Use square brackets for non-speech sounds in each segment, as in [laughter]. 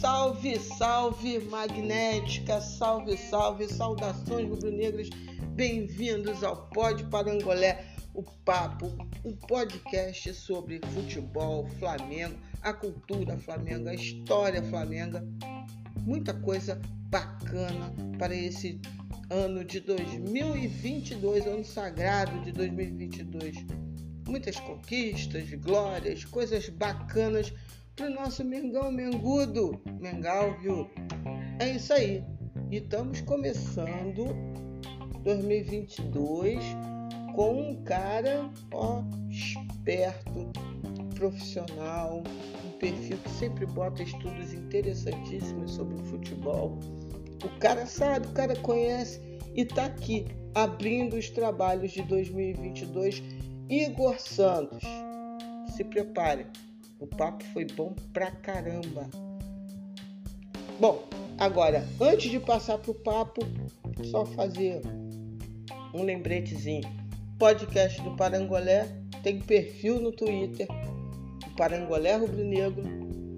Salve, salve magnética, salve, salve, saudações rubro-negras, bem-vindos ao Pod Parangolé, o papo, um podcast sobre futebol, Flamengo, a cultura Flamengo, a história Flamengo, muita coisa bacana para esse ano de 2022, ano sagrado de 2022. Muitas conquistas, glórias, coisas bacanas para o nosso Mengão Mengudo. Mengal, viu? É isso aí. E estamos começando 2022 com um cara, ó, esperto, profissional, um perfil que sempre bota estudos interessantíssimos sobre o futebol. O cara sabe, o cara conhece e está aqui abrindo os trabalhos de 2022. Igor Santos, se prepare o papo foi bom pra caramba. Bom, agora, antes de passar pro papo, só fazer um lembretezinho. Podcast do Parangolé tem perfil no Twitter, o Parangolé Rubro Negro,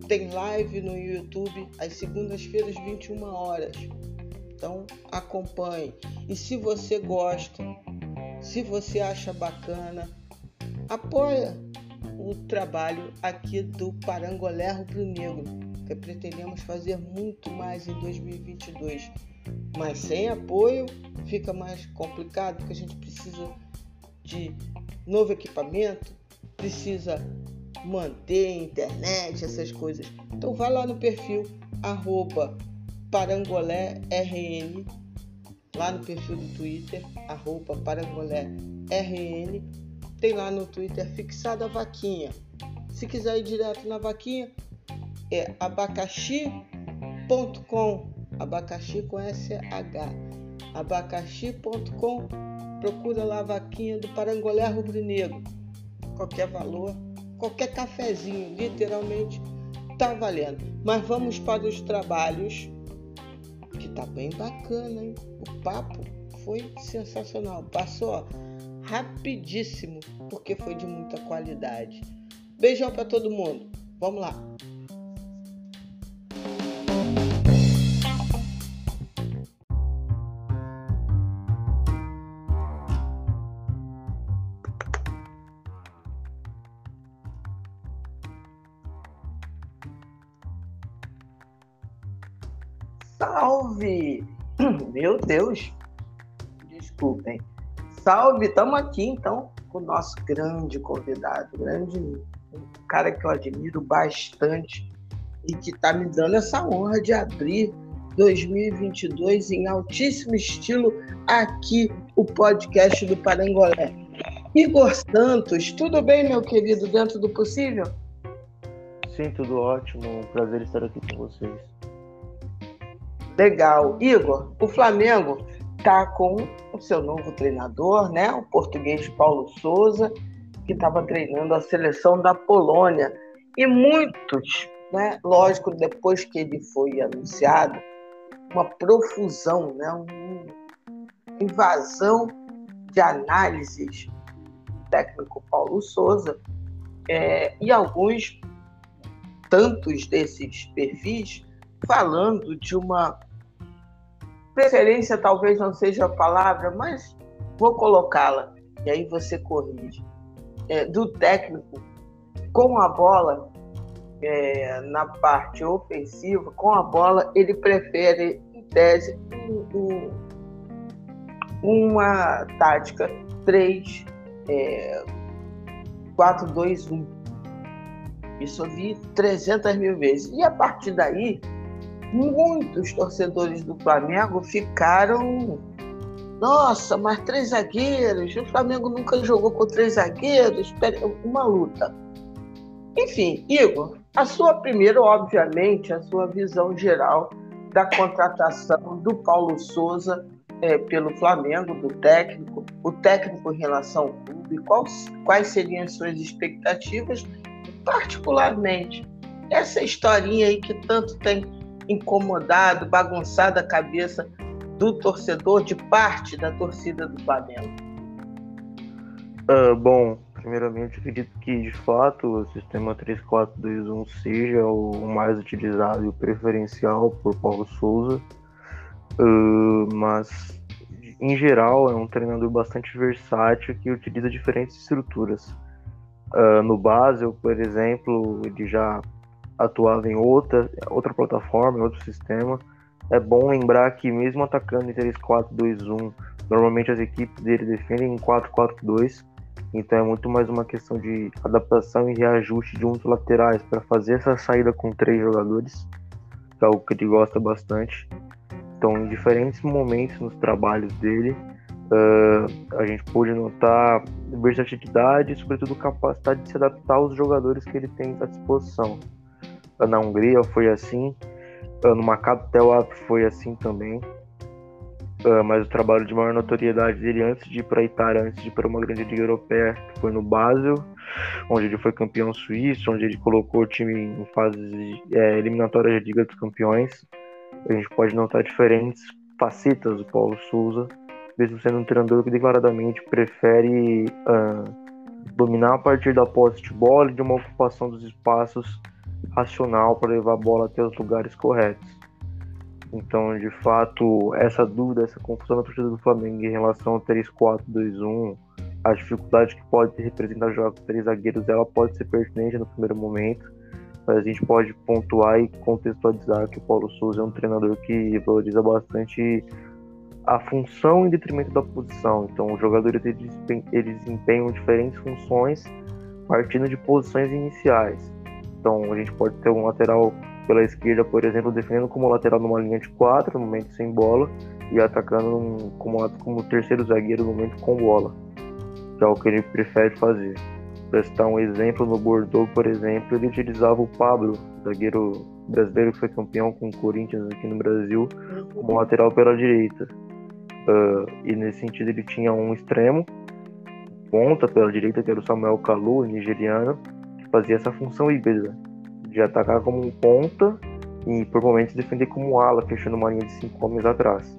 tem live no YouTube às segundas-feiras, 21 horas. Então acompanhe. E se você gosta, se você acha bacana, apoia o trabalho aqui do Parangolé Rubro Negro, que pretendemos fazer muito mais em 2022. Mas sem apoio fica mais complicado, porque a gente precisa de novo equipamento, precisa manter internet, essas coisas. Então vai lá no perfil arroba parangolérn, lá no perfil do Twitter, arroba parangolérn, tem lá no Twitter fixada a vaquinha. Se quiser ir direto na vaquinha, é abacaxi.com, abacaxi com SH, abacaxi.com, procura lá a vaquinha do Parangolé Rubro Negro. Qualquer valor, qualquer cafezinho, literalmente, tá valendo. Mas vamos para os trabalhos, que tá bem bacana, hein? O papo foi sensacional. Passou, rapidíssimo, porque foi de muita qualidade. Beijão para todo mundo. Vamos lá. Salve! [clears throat] Meu Deus! Desculpem. Salve, estamos aqui então com o nosso grande convidado, grande um cara que eu admiro bastante e que está me dando essa honra de abrir 2022 em altíssimo estilo aqui o podcast do Parangolé. Igor Santos, tudo bem, meu querido, dentro do possível? Sim, tudo ótimo. Um prazer estar aqui com vocês. Legal. Igor, o Flamengo está com o seu novo treinador, né, o português Paulo Souza, que estava treinando a seleção da Polônia. E muitos, né, lógico, depois que ele foi anunciado, uma profusão, né, uma invasão de análises do técnico Paulo Souza é, e alguns tantos desses perfis falando de uma preferência talvez não seja a palavra, mas vou colocá-la, e aí você corrige. É, do técnico com a bola, é, na parte ofensiva, com a bola, ele prefere, em tese, um, um, uma tática 3, é, 4, 2, 1. Isso eu vi 300 mil vezes. E a partir daí, muitos torcedores do Flamengo ficaram. Nossa, mas três zagueiros, o Flamengo nunca jogou com três zagueiros, uma luta. Enfim, Igor, a sua primeira, obviamente, a sua visão geral da contratação do Paulo Souza é, pelo Flamengo, do técnico, o técnico em relação ao clube, quais, quais seriam as suas expectativas, particularmente essa historinha aí que tanto tem incomodado, bagunçado a cabeça do torcedor, de parte da torcida do Flamengo? Uh, bom, primeiramente acredito que de fato o sistema 3421 seja o mais utilizado e o preferencial por Paulo Souza, uh, mas em geral é um treinador bastante versátil que utiliza diferentes estruturas. Uh, no Basel, por exemplo, ele já atuava em outra, outra plataforma, em outro sistema. É bom lembrar que mesmo atacando em 3-4-2-1, normalmente as equipes dele defendem em 4-4-2, então é muito mais uma questão de adaptação e reajuste de um dos laterais para fazer essa saída com três jogadores, que é algo que ele gosta bastante. Então, em diferentes momentos nos trabalhos dele, uh, a gente pôde notar versatilidade e, sobretudo, capacidade de se adaptar aos jogadores que ele tem à disposição. Na Hungria foi assim, no Maccabi Tel foi assim também. Uh, mas o trabalho de maior notoriedade dele antes de ir para a Itália, antes de ir para uma grande liga europeia, foi no Basel, onde ele foi campeão suíço, onde ele colocou o time em fases é, eliminatórias de Liga dos Campeões. A gente pode notar diferentes facetas do Paulo Souza, mesmo sendo um treinador que declaradamente prefere uh, dominar a partir da posse de bola e de uma ocupação dos espaços racional para levar a bola até os lugares corretos. Então, de fato, essa dúvida, essa confusão na torcida do Flamengo em relação ao 3-4-2-1, a dificuldade que pode representar jogar com três zagueiros, ela pode ser pertinente no primeiro momento, mas a gente pode pontuar e contextualizar que o Paulo Souza é um treinador que valoriza bastante a função em detrimento da posição. Então, os jogadores eles, desempenham diferentes funções partindo de posições iniciais. Então, a gente pode ter um lateral pela esquerda, por exemplo, defendendo como lateral numa linha de quatro, no momento sem bola, e atacando como, como terceiro zagueiro no momento com bola, que é o que ele prefere fazer. Para citar um exemplo, no Bordeaux, por exemplo, ele utilizava o Pablo, zagueiro brasileiro que foi campeão com o Corinthians aqui no Brasil, como lateral pela direita. Uh, e nesse sentido ele tinha um extremo, ponta pela direita, que era o Samuel Kalu, nigeriano, fazia essa função híbrida, de atacar como um ponta e por momentos defender como ala, fechando uma linha de cinco homens atrás.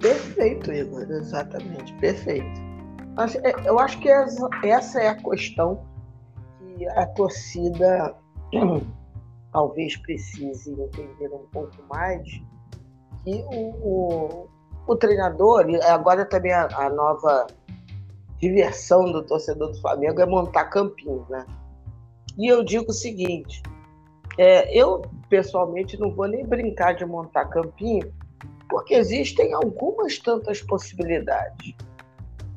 Perfeito, Igor, exatamente, perfeito. É, eu acho que essa é a questão que a torcida [clears throat] talvez precise entender um pouco mais, que o, o, o treinador, agora também a, a nova diversão do torcedor do Flamengo é montar campinho, né? E eu digo o seguinte: é, eu pessoalmente não vou nem brincar de montar campinho, porque existem algumas tantas possibilidades.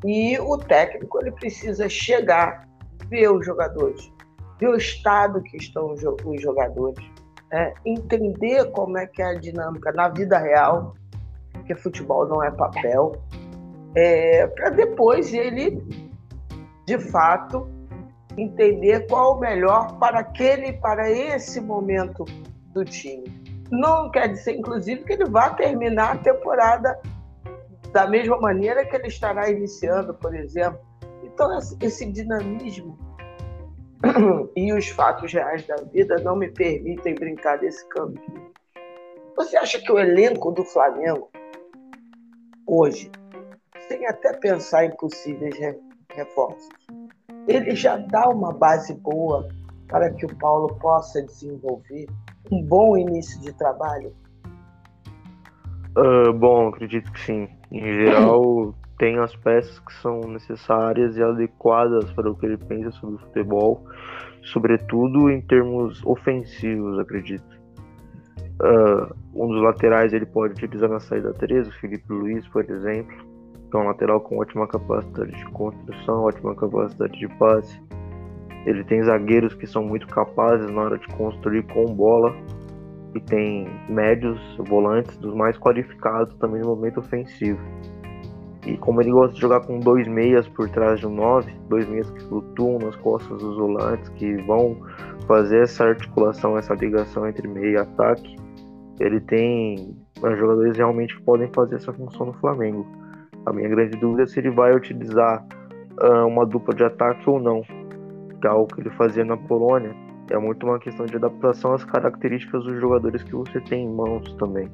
E o técnico ele precisa chegar, ver os jogadores, ver o estado que estão os jogadores, é, entender como é que é a dinâmica na vida real, porque futebol não é papel, é, para depois ele, de fato, entender qual o melhor para aquele, para esse momento do time. Não quer dizer, inclusive, que ele vá terminar a temporada da mesma maneira que ele estará iniciando, por exemplo. Então, esse dinamismo [clears throat] e os fatos reais da vida não me permitem brincar desse campo. Você acha que o elenco do Flamengo, hoje, sem até pensar em possíveis reforços, ele já dá uma base boa para que o Paulo possa desenvolver um bom início de trabalho? Uh, bom, acredito que sim. Em geral, [coughs] tem as peças que são necessárias e adequadas para o que ele pensa sobre o futebol, sobretudo em termos ofensivos, acredito. Uh, um dos laterais ele pode utilizar na saída 3, o Felipe Luiz, por exemplo um lateral com ótima capacidade de construção, ótima capacidade de passe. Ele tem zagueiros que são muito capazes na hora de construir com bola e tem médios volantes dos mais qualificados também no momento ofensivo. E como ele gosta de jogar com dois meias por trás de um nove, dois meias que flutuam nas costas dos volantes, que vão fazer essa articulação, essa ligação entre meio e ataque, ele tem jogadores realmente que podem fazer essa função no Flamengo. A minha grande dúvida é se ele vai utilizar uh, uma dupla de ataque ou não, que é algo que ele fazia na Polônia. É muito uma questão de adaptação às características dos jogadores que você tem em mãos também.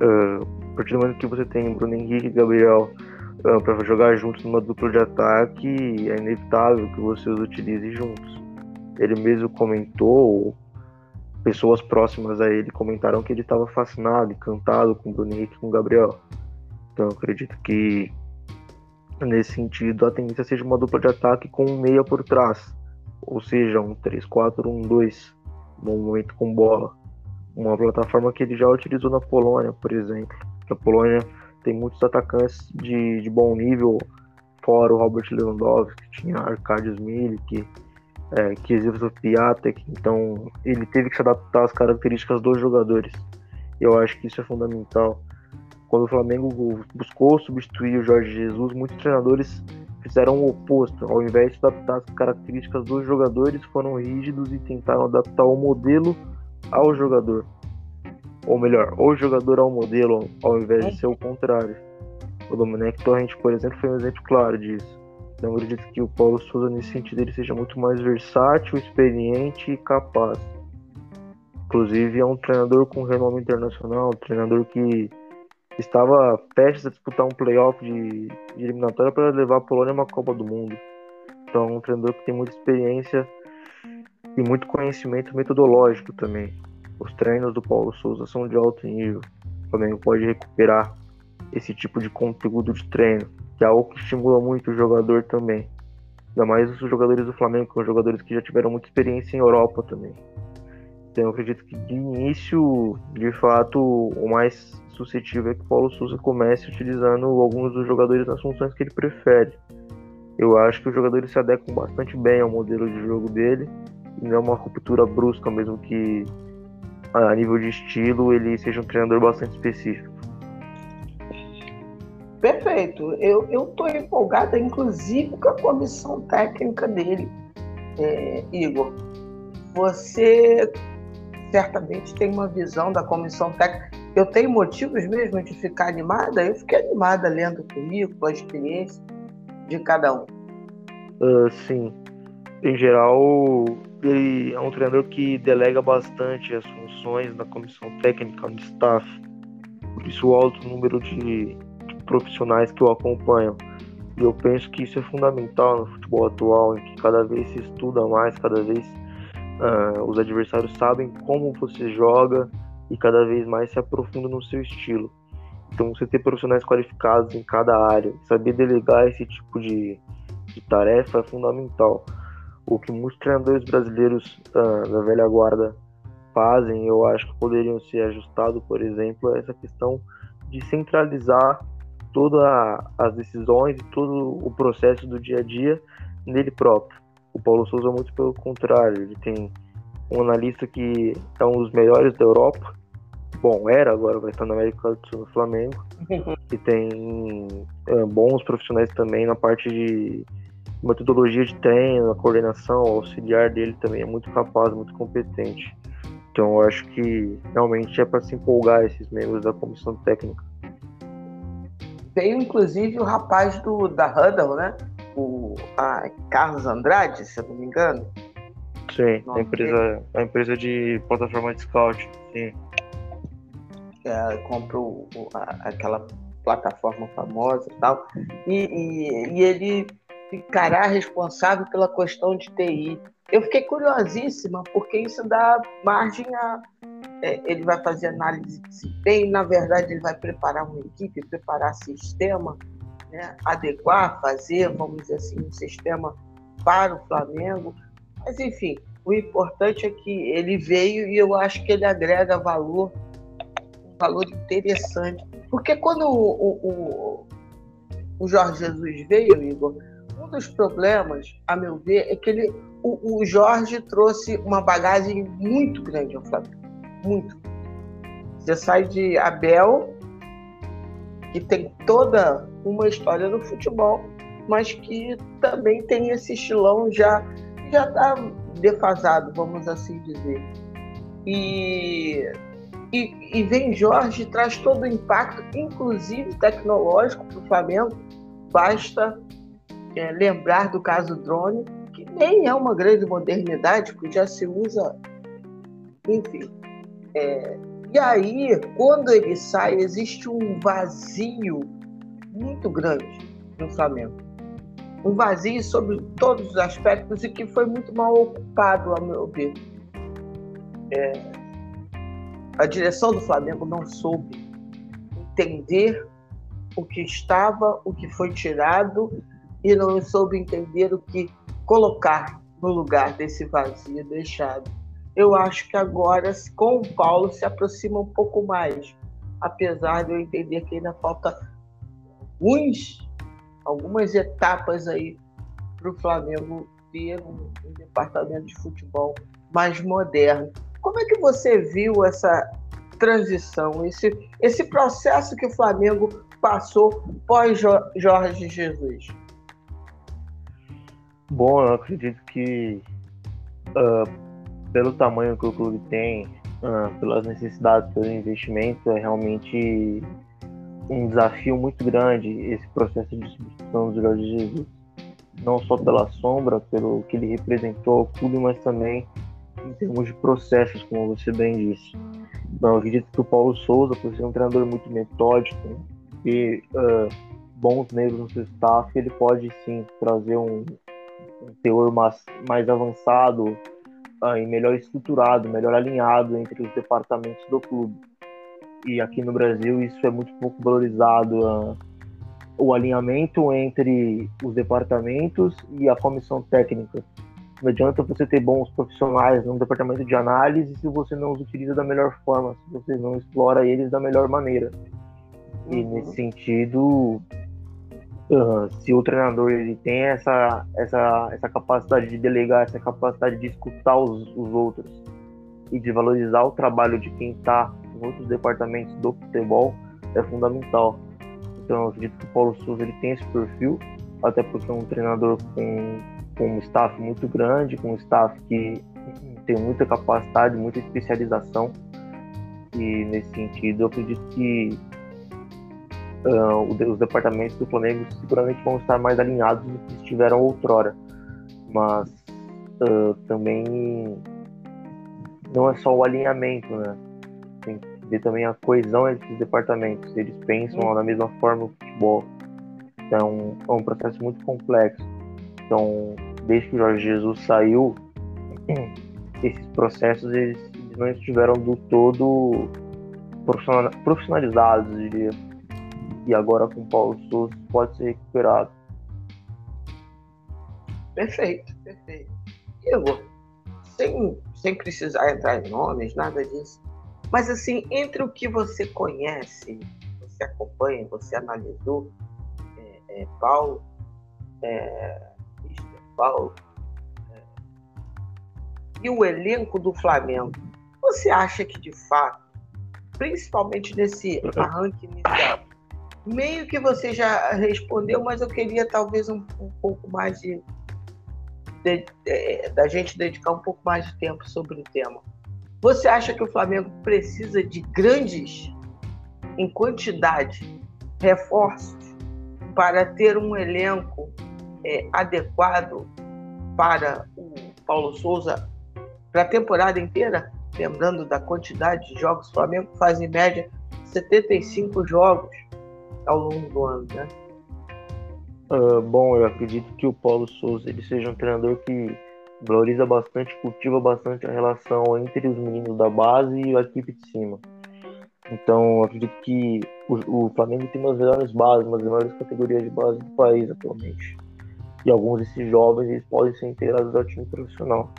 Uh, a partir do momento que você tem Bruno Henrique e Gabriel ah, para jogar juntos numa dupla de ataque, é inevitável que você os utilize juntos. Ele mesmo comentou, pessoas próximas a ele comentaram que ele estava fascinado, encantado com Bruno Henrique e com Gabriel. Então eu acredito que nesse sentido a tendência seja uma dupla de ataque com um meia por trás, ou seja, um 3-4-1-2, no momento com bola. Uma plataforma que ele já utilizou na Polônia, por exemplo. A Polônia tem muitos atacantes de, de bom nível, fora o Robert Lewandowski, tinha Arkadiusz Milik, é, Kizilso Piatek, então ele teve que se adaptar às características dos jogadores. Eu acho que isso é fundamental. Quando o Flamengo buscou substituir o Jorge Jesus, muitos treinadores fizeram o oposto. Ao invés de adaptar as características dos jogadores, foram rígidos e tentaram adaptar o modelo ao jogador. Ou melhor, o jogador ao modelo, ao invés de ser o contrário. O Domenech Torrent, por exemplo, foi um exemplo claro disso. Então, eu acredito que o Paulo Souza, nesse sentido, ele seja muito mais versátil, experiente e capaz. Inclusive, é um treinador com renome internacional, um treinador que estava prestes a disputar um playoff de, de eliminatória para levar a Polônia a uma Copa do Mundo. Então, um treinador que tem muita experiência e muito conhecimento metodológico também. Os treinos do Paulo Souza são de alto nível. O Flamengo pode recuperar esse tipo de conteúdo de treino que é algo que estimula muito o jogador também. Ainda mais os jogadores do Flamengo, que são jogadores que já tiveram muita experiência em Europa também. Então eu acredito que de início, de fato, o mais suscetível é que o Paulo Souza comece utilizando alguns dos jogadores nas funções que ele prefere. Eu acho que os jogadores se adequam bastante bem ao modelo de jogo dele e não é uma ruptura brusca, mesmo que a nível de estilo ele seja um treinador bastante específico. Perfeito. Eu estou empolgada, inclusive, com a comissão técnica dele, é, Igor. Você certamente tem uma visão da comissão técnica. Eu tenho motivos mesmo de ficar animada. Eu fiquei animada lendo o currículo, a experiência de cada um. Uh, sim. Em geral, ele é um treinador que delega bastante as funções da comissão técnica, no staff. Por isso, o alto número de profissionais que o acompanham. E eu penso que isso é fundamental no futebol atual, em que cada vez se estuda mais, cada vez uh, os adversários sabem como você joga e cada vez mais se aprofunda no seu estilo. Então, você ter profissionais qualificados em cada área, saber delegar esse tipo de, de tarefa é fundamental. O que muitos treinadores brasileiros uh, da velha guarda fazem, eu acho que poderiam ser ajustados, por exemplo, é essa questão de centralizar todas as decisões e todo o processo do dia a dia nele próprio. O Paulo Souza, muito pelo contrário, ele tem um analista que é um dos melhores da Europa. Bom, era, agora vai estar na América do Sul no Flamengo. [laughs] e tem é, bons profissionais também na parte de metodologia de treino, a coordenação, o auxiliar dele também é muito capaz, muito competente. Então eu acho que realmente é para se empolgar esses membros da comissão técnica. Veio inclusive o rapaz do, da Huddle, né? O a Carlos Andrade, se eu não me engano. Sim, a empresa, a empresa de plataforma de scout, sim. É, comprou a, aquela plataforma famosa e tal. E, e, e ele ficará responsável pela questão de TI. Eu fiquei curiosíssima, porque isso dá margem a. É, ele vai fazer análise de desempenho, na verdade, ele vai preparar uma equipe, preparar sistema, né, adequar, fazer, vamos dizer assim, um sistema para o Flamengo. Mas, enfim, o importante é que ele veio e eu acho que ele agrega valor, um valor interessante. Porque quando o, o, o Jorge Jesus veio, Igor, um dos problemas, a meu ver, é que ele, o, o Jorge trouxe uma bagagem muito grande ao Flamengo. Muito. Você sai de Abel, que tem toda uma história no futebol, mas que também tem esse estilão já já está defasado, vamos assim dizer. E, e, e vem Jorge traz todo o impacto, inclusive tecnológico, para o Flamengo. Basta é, lembrar do caso drone, que nem é uma grande modernidade, porque já se usa, enfim. É, e aí, quando ele sai, existe um vazio muito grande. no Flamengo. Um vazio sobre todos os aspectos e que foi muito mal ocupado, ao meu ver. É, a direção do Flamengo não soube entender o que estava, o que foi tirado e não soube entender o que colocar no lugar desse vazio deixado. Eu acho que agora, com o Paulo, se aproxima um pouco mais, apesar de eu entender que ainda falta alguns, algumas etapas aí para o Flamengo ter um, um departamento de futebol mais moderno. Como é que você viu essa transição, esse, esse processo que o Flamengo passou pós Jorge Jesus? Bom, eu acredito que uh, pelo tamanho que o clube tem, uh, pelas necessidades, pelo investimento, é realmente um desafio muito grande esse processo de substituição do Jorge Jesus. Não só pela sombra, pelo que ele representou ao clube, mas também em termos de processos, como você bem disse. Então, eu acredito que o Paulo Souza, por ser um treinador muito metódico e uh, bons negros no seu staff, ele pode sim trazer um, um teor mais, mais avançado uh, e melhor estruturado, melhor alinhado entre os departamentos do clube. E aqui no Brasil isso é muito pouco valorizado. Uh, o alinhamento entre os departamentos e a comissão técnica. Não adianta você ter bons profissionais no departamento de análise se você não os utiliza da melhor forma, se você não explora eles da melhor maneira. E uhum. nesse sentido, uh, se o treinador ele tem essa, essa, essa capacidade de delegar, essa capacidade de escutar os, os outros e de valorizar o trabalho de quem está outros departamentos do futebol, é fundamental. Então eu acredito que o Paulo Souza ele tem esse perfil, até porque é um treinador com, com um staff muito grande, com um staff que tem muita capacidade, muita especialização. E nesse sentido, eu acredito que uh, os departamentos do Flamengo seguramente vão estar mais alinhados do que estiveram outrora. Mas uh, também não é só o alinhamento, né? Ver também a coesão entre os departamentos. Eles pensam da mesma forma no futebol. Então, é um processo muito complexo. Então, desde que o Jorge Jesus saiu, [clears throat] esses processos eles, não estiveram do todo profissionalizados, diria e agora com Paulo Souza pode ser recuperado. Perfeito, perfeito. Igor, sem, sem precisar entrar em nomes, nada disso, mas assim, entre o que você conhece, você acompanha, você analisou, é, é, Paulo, é, Paulo, é, e o elenco do Flamengo, você acha que de fato, principalmente nesse arranque inicial, meio que você já respondeu, mas eu queria talvez um, um pouco mais de, de, de, da gente dedicar um pouco mais de tempo sobre o tema. Você acha que o Flamengo precisa de grandes, em quantidade, reforços para ter um elenco é, adequado para o Paulo Souza para a temporada inteira? Lembrando da quantidade de jogos, o Flamengo faz em média 75 jogos ao longo do ano, né? Uh, bom, eu acredito que o Paulo Souza ele seja um treinador que valoriza bastante, cultiva bastante a relação entre os meninos da base e a equipe de cima. Então, acredito que o, o Flamengo tem umas melhores bases, umas melhores categorias de base do país atualmente. E alguns desses jovens eles podem ser integrados ao time profissional.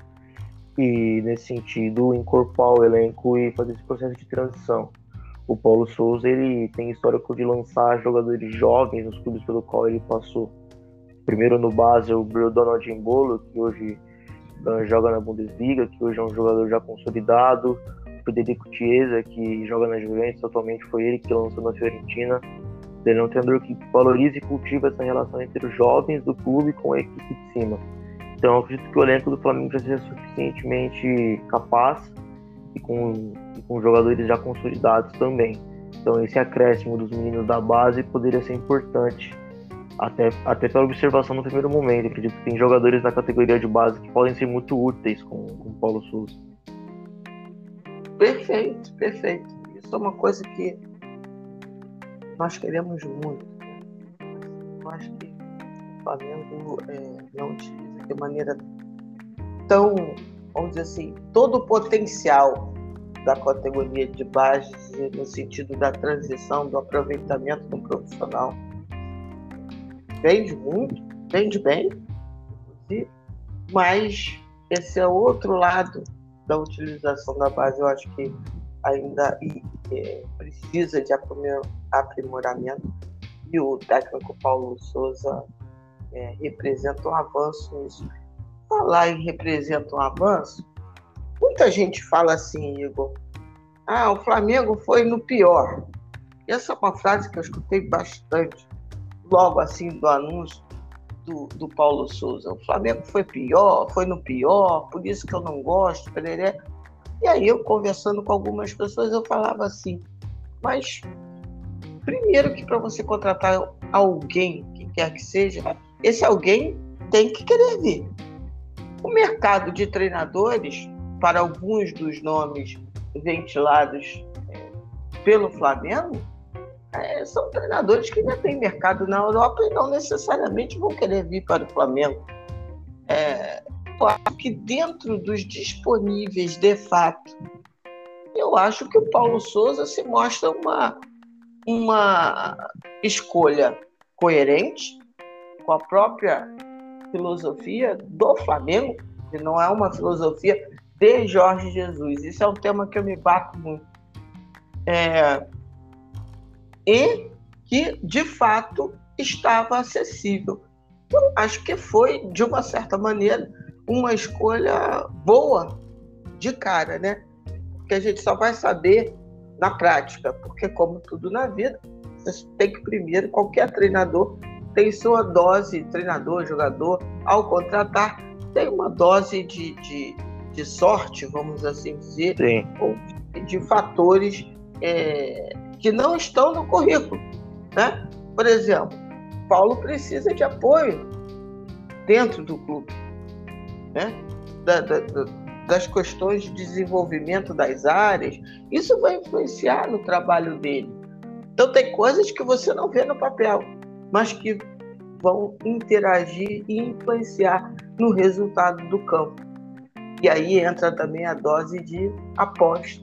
E, nesse sentido, incorporar o elenco e fazer esse processo de transição o Paulo Souza ele tem histórico de lançar jogadores jovens nos clubes pelo qual ele passou. Primeiro no base o Donald Embolo, que hoje joga na Bundesliga, que hoje é um jogador já consolidado. O Federico Chiesa, que joga na Juventus, atualmente foi ele que lançou na Fiorentina. Ele é um treinador que valoriza e cultiva essa relação entre os jovens do clube com a equipe de cima. Então, acredito que o elenco do Flamengo já seja suficientemente capaz e com com jogadores já consolidados também. Então esse acréscimo dos meninos da base poderia ser importante, até, até pela observação no primeiro momento. acredito que tem jogadores na categoria de base que podem ser muito úteis com, com o Paulo Souza. Perfeito, perfeito. Isso é uma coisa que nós queremos muito. Eu acho que o Flamengo é, não utiliza de maneira tão, vamos dizer assim, todo o potencial da categoria de base, no sentido da transição, do aproveitamento do profissional. Vende muito, vende bem, mas esse é outro lado da utilização da base, eu acho que ainda é, precisa de aprimoramento e o técnico Paulo Souza é, representa um avanço nisso. Falar em representa um avanço, muita gente fala assim, Igor, ah, o Flamengo foi no pior. Essa é uma frase que eu escutei bastante, logo assim do anúncio do, do Paulo Souza. O Flamengo foi pior, foi no pior, por isso que eu não gosto, pereré. E aí eu conversando com algumas pessoas, eu falava assim, mas primeiro que para você contratar alguém, que quer que seja, esse alguém tem que querer vir. O mercado de treinadores, para alguns dos nomes ventilados é, pelo Flamengo, é, são treinadores que já têm mercado na Europa e não necessariamente vão querer vir para o Flamengo. É, eu acho que dentro dos disponíveis de fato, eu acho que o Paulo Souza se mostra uma, uma escolha coerente com a própria filosofia do Flamengo, que não é uma filosofia de Jorge Jesus. Isso é um tema que eu me bato muito. É, e que, de fato, estava acessível. Eu acho que foi, de uma certa maneira, uma escolha boa de cara, né? Porque a gente só vai saber na prática, porque como tudo na vida, você tem que primeiro, qualquer treinador tem sua dose, treinador, jogador, ao contratar, tem uma dose de, de, de sorte, vamos assim dizer, Sim. ou de fatores é, que não estão no currículo. Né? Por exemplo, Paulo precisa de apoio dentro do clube. Né? Da, da, das questões de desenvolvimento das áreas, isso vai influenciar no trabalho dele. Então, tem coisas que você não vê no papel, mas que vão interagir e influenciar no resultado do campo. E aí entra também a dose de aposta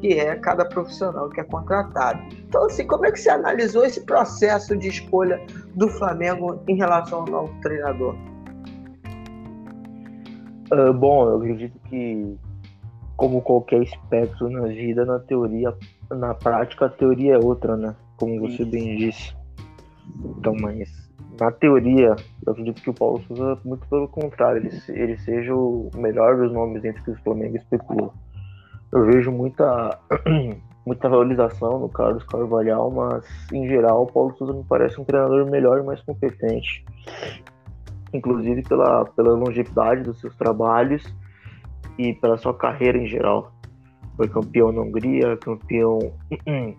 que é cada profissional que é contratado. Então, assim, como é que você analisou esse processo de escolha do Flamengo em relação ao novo treinador? Uh, bom, eu acredito que, como qualquer espectro na vida, na teoria, na prática, a teoria é outra, né? Como você Isso. bem disse. Então, mas na teoria, eu acredito que o Paulo Souza, muito pelo contrário, ele, ele seja o melhor dos nomes entre que o Flamengo especulou eu vejo muita, [clears throat] muita valorização no Carlos Carvalhal, mas em geral o Paulo Souza me parece um treinador melhor e mais competente. Inclusive pela, pela longevidade dos seus trabalhos e pela sua carreira em geral. Foi campeão na Hungria, campeão [clears throat] em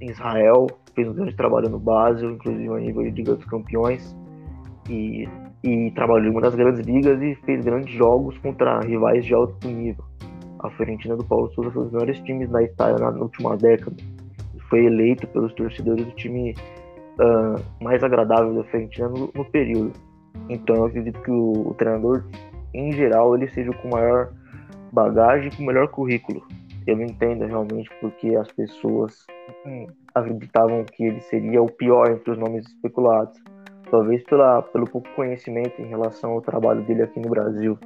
Israel, fez um grande trabalho no Basel, inclusive a nível de Liga dos Campeões. E, e trabalhou em uma das grandes ligas e fez grandes jogos contra rivais de alto nível a Fiorentina do Paulo Souza foi um dos melhores times da Itália na, última década. E foi eleito pelos torcedores o time uh, mais agradável da Fiorentina no, no, período. Então eu acredito que o, o, treinador, em geral, ele seja com maior bagagem, com melhor currículo. Eu entendo realmente porque as pessoas hum, acreditavam que ele seria o pior entre os nomes especulados. Talvez pela, pelo pouco conhecimento em relação ao trabalho dele aqui no Brasil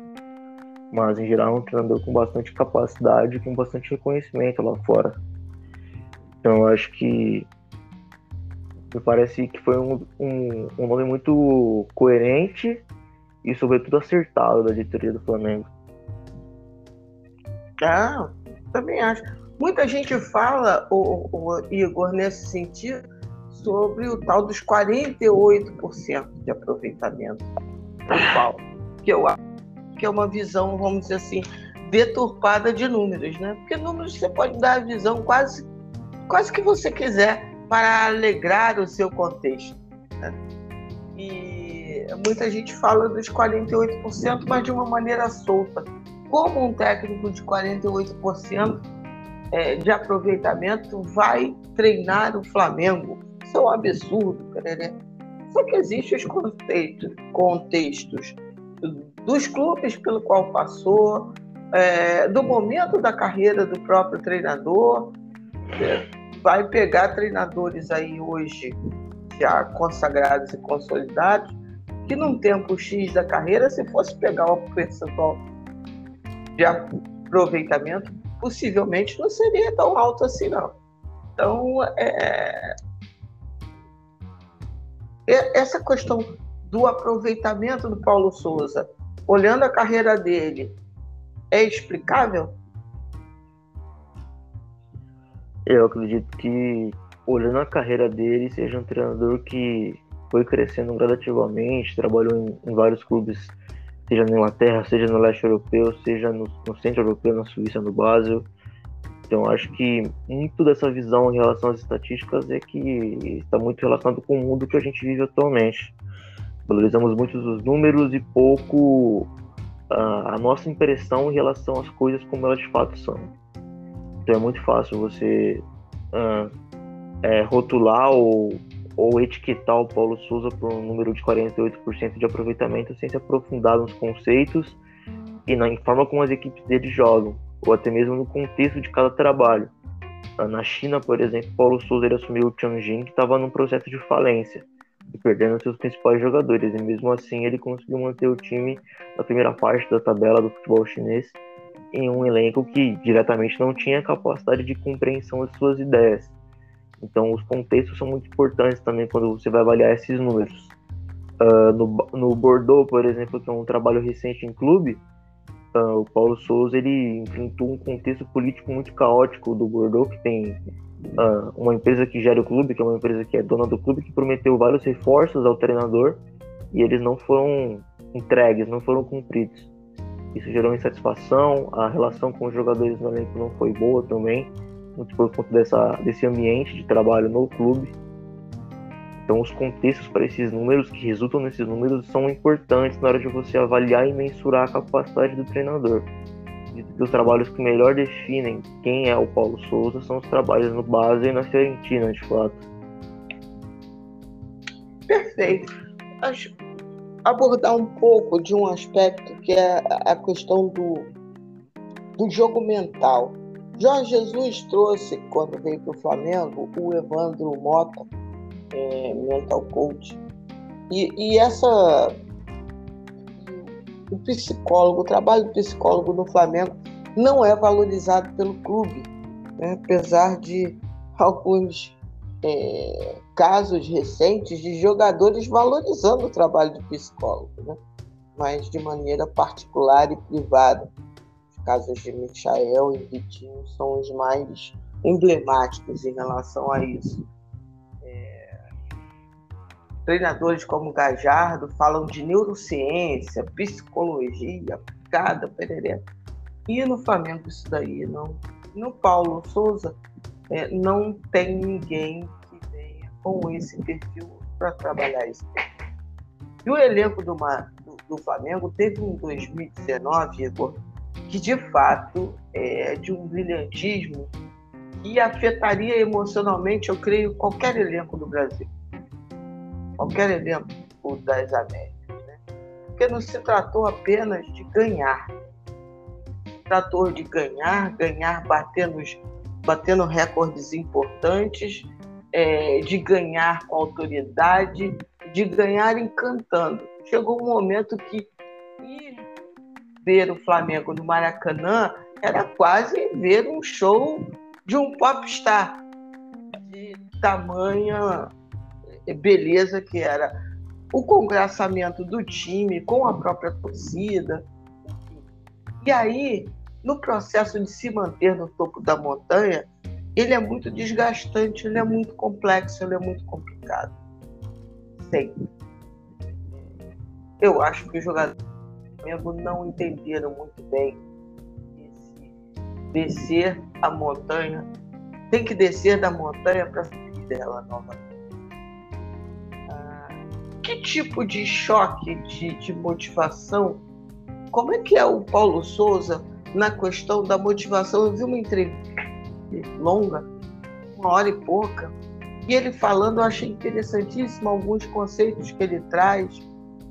mas em geral é um treinador com bastante capacidade, com bastante reconhecimento lá fora. Então eu acho que me parece que foi um, um, um nome muito coerente e sobretudo acertado da diretoria do Flamengo. Ah, também acho. Muita gente fala, o, o Igor, nesse sentido, sobre o tal dos 48% de aproveitamento total, que eu acho que é uma visão, vamos dizer assim, deturpada de números, né? Porque números você pode dar a visão quase, quase que você quiser para alegrar o seu contexto. Né? E muita gente fala dos 48%, mas de uma maneira solta. Como um técnico de 48% é, de aproveitamento vai treinar o Flamengo? Isso é um absurdo, né? Só que existem os contextos, contextos dos clubes pelo qual passou, é, do momento da carreira do próprio treinador. É, vai pegar treinadores aí hoje já consagrados e consolidados, que num tempo X da carreira, se fosse pegar o percentual de aproveitamento, possivelmente não seria tão alto assim, não. Então, é, é, essa questão do aproveitamento do Paulo Souza, olhando a carreira dele, é explicável? Eu acredito que, olhando a carreira dele, seja um treinador que foi crescendo gradativamente, trabalhou em, em vários clubes, seja na Inglaterra, seja no leste europeu, seja no, no centro europeu, na Suíça, no Basel. Então, acho que muito dessa visão em relação às estatísticas é que está muito relacionado com o mundo que a gente vive atualmente. Valorizamos muito os números e pouco a, a nossa impressão em relação às coisas como elas de fato são. Então, é muito fácil você uh, é, rotular ou, ou etiquetar o Paulo Souza por um número de 48% de aproveitamento sem se aprofundar nos conceitos e na forma como as equipes dele jogam ou até mesmo no contexto de cada trabalho. Ah, na China, por exemplo, Paulo Souza ele assumiu o Tianjin, que estava num processo de falência e perdendo seus principais jogadores, e mesmo assim ele conseguiu manter o time na primeira parte da tabela do futebol chinês em um elenco que diretamente não tinha capacidade de compreensão das suas ideias. Então, os contextos são muito importantes também quando você vai avaliar esses números. Uh, no, no Bordeaux, por exemplo, que é um trabalho recente em clube, uh, o Paulo Souza ele enfrentou um contexto político muito caótico do Bordeaux, que tem uh, uma empresa que gera o clube, que é uma empresa que é dona do clube, que prometeu vários reforços ao treinador e eles não foram entregues, não foram cumpridos. Isso gerou insatisfação, a relação com os jogadores no elenco não foi boa também, muito por conta dessa, desse ambiente de trabalho no clube. Então, os contextos para esses números, que resultam nesses números, são importantes na hora de você avaliar e mensurar a capacidade do treinador. E os trabalhos que melhor definem quem é o Paulo Souza são os trabalhos no base e na Fiorentina, de fato. Perfeito. Acho abordar um pouco de um aspecto que é a questão do, do jogo mental. Jorge Jesus trouxe, quando veio para o Flamengo, o Evandro Mota, é, mental coach. E, e essa. O psicólogo, o trabalho do psicólogo no Flamengo não é valorizado pelo clube, né? apesar de alguns é, casos recentes de jogadores valorizando o trabalho do psicólogo, né? mas de maneira particular e privada. Os casos de Michael e Vitinho são os mais emblemáticos em relação a isso. Treinadores como Gajardo falam de neurociência, psicologia aplicada, pereré. E no Flamengo isso daí não. No Paulo Souza é, não tem ninguém que venha com esse perfil para trabalhar isso. E o elenco do, do, do, Flamengo teve um 2019, Igor, que de fato é de um brilhantismo que afetaria emocionalmente, eu creio, qualquer elenco do Brasil qualquer elenco das Américas, né? porque não se tratou apenas de ganhar, tratou de ganhar, ganhar batendo, batendo recordes importantes, é, de ganhar com autoridade, de ganhar encantando. Chegou um momento que ir ver o Flamengo no Maracanã era quase ver um show de um popstar de tamanha beleza que era o congraçamento do time com a própria torcida. E aí, no processo de se manter no topo da montanha, ele é muito desgastante, ele é muito complexo, ele é muito complicado. Sempre. Eu acho que os jogadores do não entenderam muito bem esse descer a montanha. Tem que descer da montanha para subir dela novamente que tipo de choque de, de motivação? Como é que é o Paulo Souza na questão da motivação? Eu vi uma entrevista longa, uma hora e pouca, E ele falando, eu achei interessantíssimo alguns conceitos que ele traz,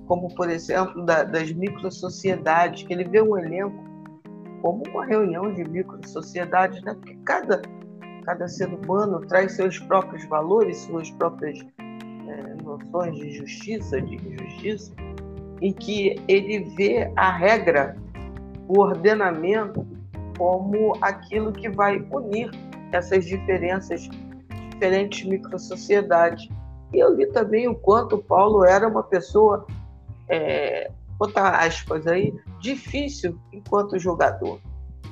como, por exemplo, da, das microsociedades, que ele vê um elenco como uma reunião de microsociedades, né? porque cada, cada ser humano traz seus próprios valores, suas próprias noções de justiça, de injustiça, em que ele vê a regra, o ordenamento, como aquilo que vai unir essas diferenças, diferentes microsociedades. E eu vi também o quanto Paulo era uma pessoa, é, botar aspas aí, difícil enquanto jogador,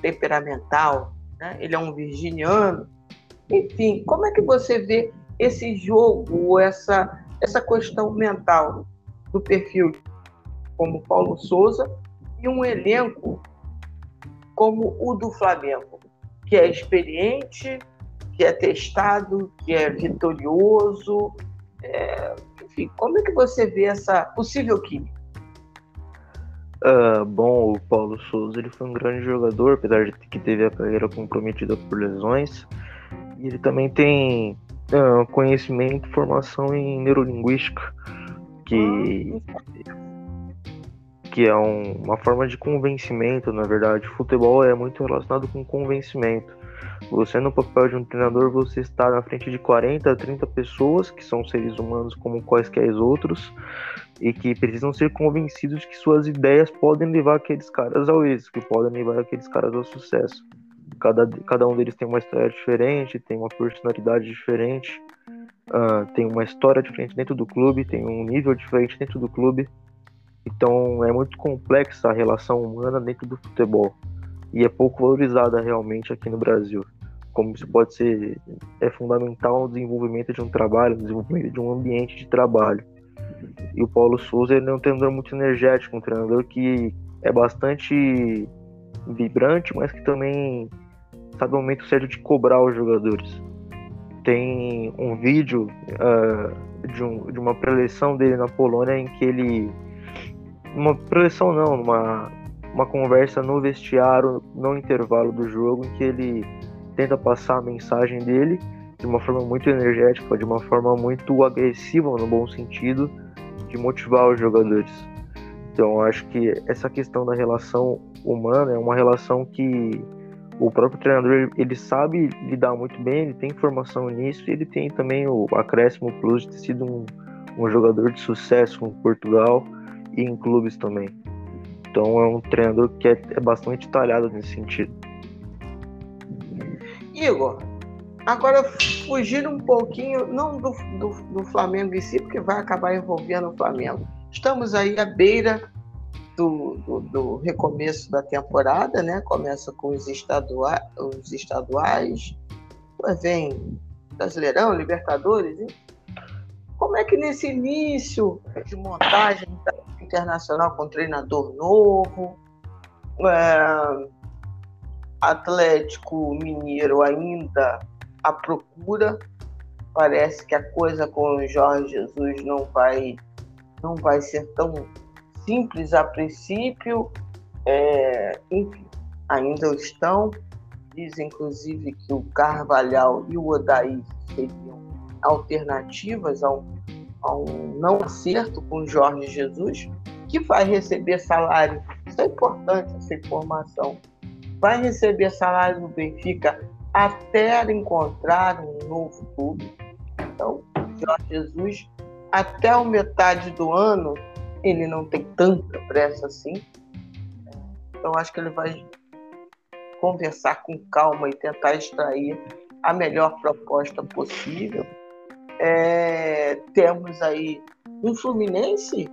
temperamental, né? ele é um virginiano. Enfim, como é que você vê esse jogo, essa, essa questão mental do perfil como Paulo Souza e um elenco como o do Flamengo, que é experiente, que é testado, que é vitorioso. É, enfim, como é que você vê essa possível química? Uh, bom, o Paulo Souza ele foi um grande jogador, apesar de que teve a carreira comprometida por lesões. E ele também tem uh, conhecimento e formação em neurolinguística, que, que é um, uma forma de convencimento, na verdade. O futebol é muito relacionado com convencimento. Você, no papel de um treinador, você está na frente de 40 a 30 pessoas, que são seres humanos como quaisquer outros, e que precisam ser convencidos que suas ideias podem levar aqueles caras ao êxito, que podem levar aqueles caras ao sucesso. Cada, cada um deles tem uma história diferente, tem uma personalidade diferente, uh, tem uma história diferente dentro do clube, tem um nível diferente dentro do clube. Então é muito complexa a relação humana dentro do futebol e é pouco valorizada realmente aqui no Brasil. Como isso pode ser é fundamental no desenvolvimento de um trabalho, no desenvolvimento de um ambiente de trabalho. E o Paulo Souza ele é um treinador muito energético, um treinador que é bastante vibrante, mas que também sabe o momento certo de cobrar os jogadores. Tem um vídeo uh, de, um, de uma preleção dele na Polônia em que ele. Uma preleção não, uma, uma conversa no vestiário, no intervalo do jogo, em que ele tenta passar a mensagem dele de uma forma muito energética, de uma forma muito agressiva no bom sentido, de motivar os jogadores. Então, acho que essa questão da relação humana é uma relação que o próprio treinador ele sabe lidar muito bem, ele tem formação nisso e ele tem também o acréscimo plus de ter sido um, um jogador de sucesso em Portugal e em clubes também. Então é um treinador que é, é bastante talhado nesse sentido. Igor, agora fugir um pouquinho, não do, do, do, Flamengo em si, porque vai acabar envolvendo o Flamengo. Estamos aí à beira do, do, do recomeço da temporada, né? Começa com os, estaduais, os estaduais, vem Brasileirão, Libertadores. Hein? Como é que nesse início de montagem internacional com treinador novo, é, Atlético Mineiro ainda à procura. Parece que a coisa com o Jorge Jesus não vai, não vai ser tão simples a princípio. É, enfim, ainda estão. Diz inclusive que o Carvalhal e o Odaí seriam alternativas a um, a um não acerto com Jorge Jesus, que vai receber salário. Isso é importante, essa informação vai receber salário no Benfica até encontrar um novo clube. Então, Jorge Jesus, até a metade do ano, ele não tem tanta pressa assim. Então, acho que ele vai conversar com calma e tentar extrair a melhor proposta possível. É, temos aí um Fluminense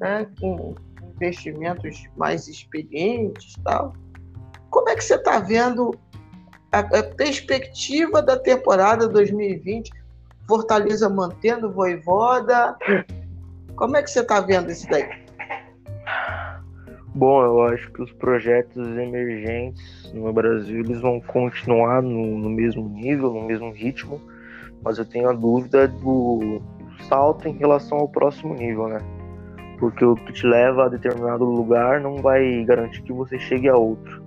né, com investimentos mais experientes tal como é que você está vendo a, a, perspectiva da temporada 2020? Fortaleza mantendo Voivoda. Como é que você está vendo isso daí? Bom, eu acho que os projetos emergentes no Brasil eles vão continuar no, no mesmo nível, no mesmo ritmo, mas eu tenho a dúvida do salto em relação ao próximo nível, né? Porque o que te leva a determinado lugar não vai garantir que você chegue a outro.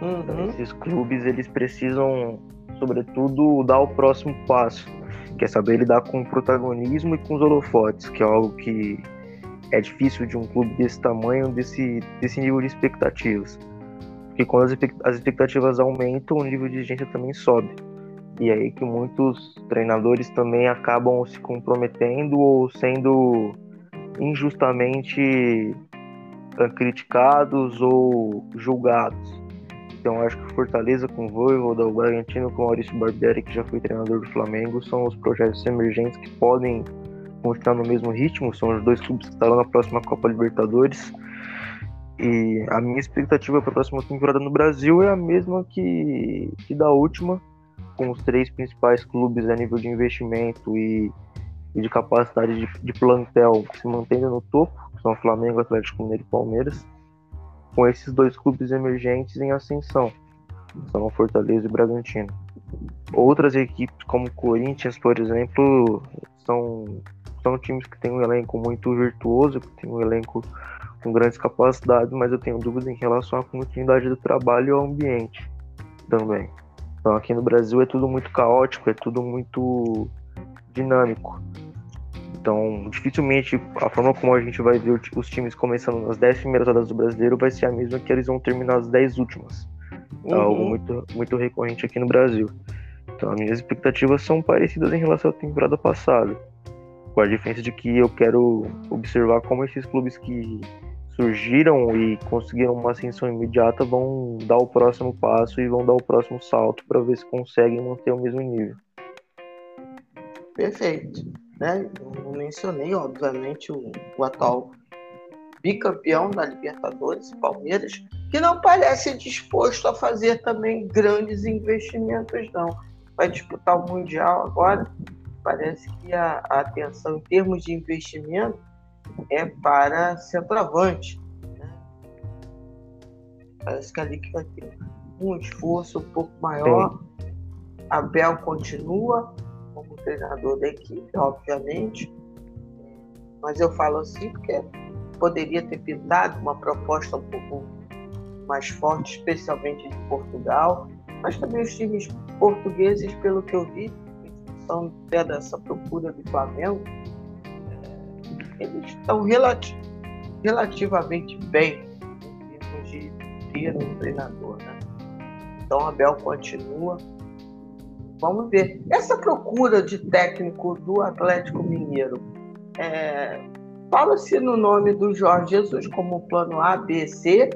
Uhum. Esses clubes eles precisam, sobretudo, dar o próximo passo. Que é saber lidar com o protagonismo e com os holofotes, que é algo que é difícil de um clube desse tamanho, desse, desse nível de expectativas. Porque quando as expectativas aumentam, o nível de exigência também sobe. E é aí que muitos treinadores também acabam se comprometendo ou sendo injustamente ah, criticados ou julgados. Então acho que Fortaleza com Voivoda, o Bragantino com Maurício Barbieri, que já foi treinador do Flamengo, são os projetos emergentes que podem continuar no mesmo ritmo, são os dois clubes que estarão na próxima Copa Libertadores. E a minha expectativa para a próxima temporada no Brasil é a mesma que, que da última, com os três principais clubes a nível de investimento e e de capacidade de, de plantel se mantendo no topo, que são Flamengo, Atlético Mineiro e Palmeiras, com esses dois clubes emergentes em ascensão, são Fortaleza e Bragantino. Outras equipes, como Corinthians, por exemplo, são, são times que têm um elenco muito virtuoso, que tem um elenco com grandes capacidades, mas eu tenho dúvidas em relação à continuidade do trabalho e ao ambiente também. Então aqui no Brasil é tudo muito caótico, é tudo muito dinâmico. Então, dificilmente a forma como a gente vai ver os times começando nas 10 primeiras rodadas do brasileiro vai ser a mesma que eles vão terminar as 10 últimas. É uhum. algo muito, muito recorrente aqui no Brasil. Então, as minhas expectativas são parecidas em relação à temporada passada. Com a diferença de que eu quero observar como esses clubes que surgiram e conseguiram uma ascensão imediata vão dar o próximo passo e vão dar o próximo salto para ver se conseguem manter o mesmo nível. Perfeito né? Eu mencionei, obviamente, o, o atual bicampeão da Libertadores, Palmeiras, que não parece disposto a fazer também grandes investimentos, não. Vai disputar o Mundial agora. Parece que a, a atenção em termos de investimento é para centroavante. Né? Parece que ali que vai ter um esforço um pouco maior. Abel continua, como treinador da equipe, obviamente. Mas eu falo assim porque poderia ter pintado uma proposta um pouco mais forte, especialmente de Portugal, mas também os times portugueses, pelo que eu vi, são até dessa procura do Flamengo, eh, eles estão relati relativamente bem em termos de ter um treinador. Né? Então, Abel continua Vamos ver. Essa procura de técnico do Atlético Mineiro, é, fala-se no nome do Jorge Jesus como plano A, B, C,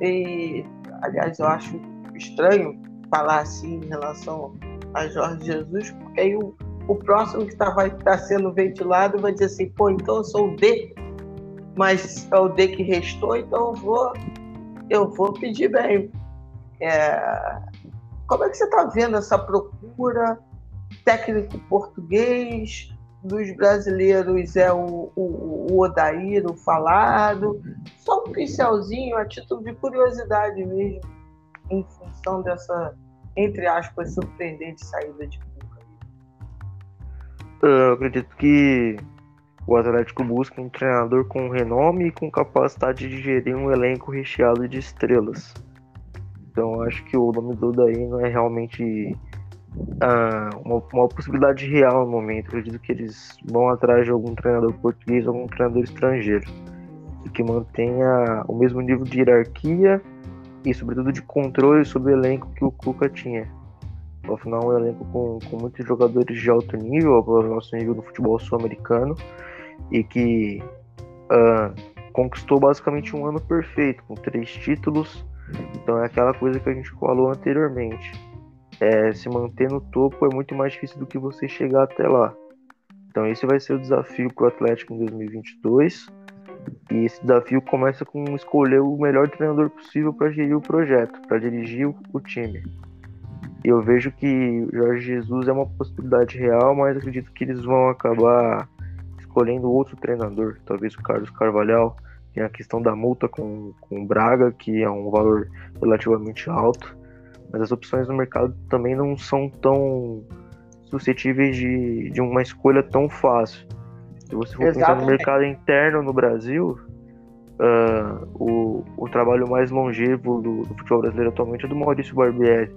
e, aliás, eu acho estranho falar assim em relação a Jorge Jesus, porque aí o, o próximo que está tá sendo ventilado vai dizer assim, pô, então eu sou o D, mas é o D que restou, então eu vou, eu vou pedir bem. É, como é que você está vendo essa procura? Técnico português dos brasileiros é o, o, o Odair, o falado. Só um pincelzinho, a título de curiosidade mesmo, em função dessa, entre aspas, surpreendente saída de Cuca. Eu acredito que o Atlético busca um treinador com renome e com capacidade de gerir um elenco recheado de estrelas. Então acho que o nome do não é realmente uh, uma, uma, possibilidade real no momento. Eu acredito que eles vão atrás de algum treinador português, algum treinador estrangeiro, que mantenha o mesmo nível de hierarquia e, sobretudo, de controle sobre o elenco que o Cuca tinha. Afinal, um elenco com, com muitos jogadores de alto nível, ao nosso nível no futebol sul-americano, e que uh, conquistou basicamente um ano perfeito, com três títulos então é aquela coisa que a gente falou anteriormente. É, se manter no topo é muito mais difícil do que você chegar até lá. Então esse vai ser o desafio para o Atlético em 2022. E esse desafio começa com escolher o melhor treinador possível para gerir o projeto, para dirigir o, time. Eu vejo que Jorge Jesus é uma possibilidade real, mas acredito que eles vão acabar escolhendo outro treinador, talvez o Carlos Carvalhal, tem a questão da multa com, com o Braga, que é um valor relativamente alto. Mas as opções no mercado também não são tão suscetíveis de, de uma escolha tão fácil. Se você for Exatamente. pensar no mercado interno no Brasil, uh, o, o trabalho mais longevo do, do, futebol brasileiro atualmente é do Maurício Barbieri.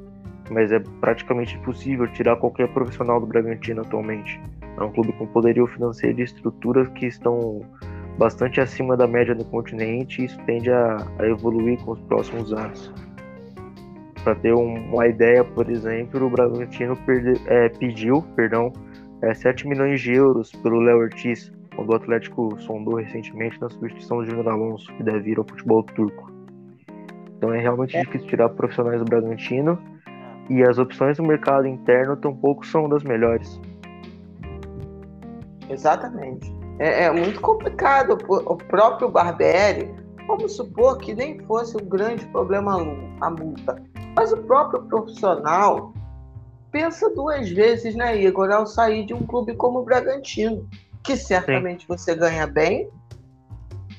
mas é praticamente impossível tirar qualquer profissional do Bragantino atualmente. É um clube com poderio financeiro e estruturas que estão bastante acima da média do continente e isso tende a, a evoluir com os próximos anos. Para ter um, uma ideia, por exemplo, o Bragantino perde, é, pediu perdão, é, 7 milhões de euros pelo Léo Ortiz, quando o Atlético sondou recentemente na substituição do Júnior Alonso, que deve ir ao futebol turco. Então é realmente é. difícil tirar profissionais do Bragantino e as opções no mercado interno tampouco são das melhores. Exatamente. É, é muito complicado. O próprio Barbieri, vamos supor que nem fosse um grande problema a multa, mas o próprio profissional pensa duas vezes, né, Igor, ao sair de um clube como o Bragantino, que certamente Sim. você ganha bem,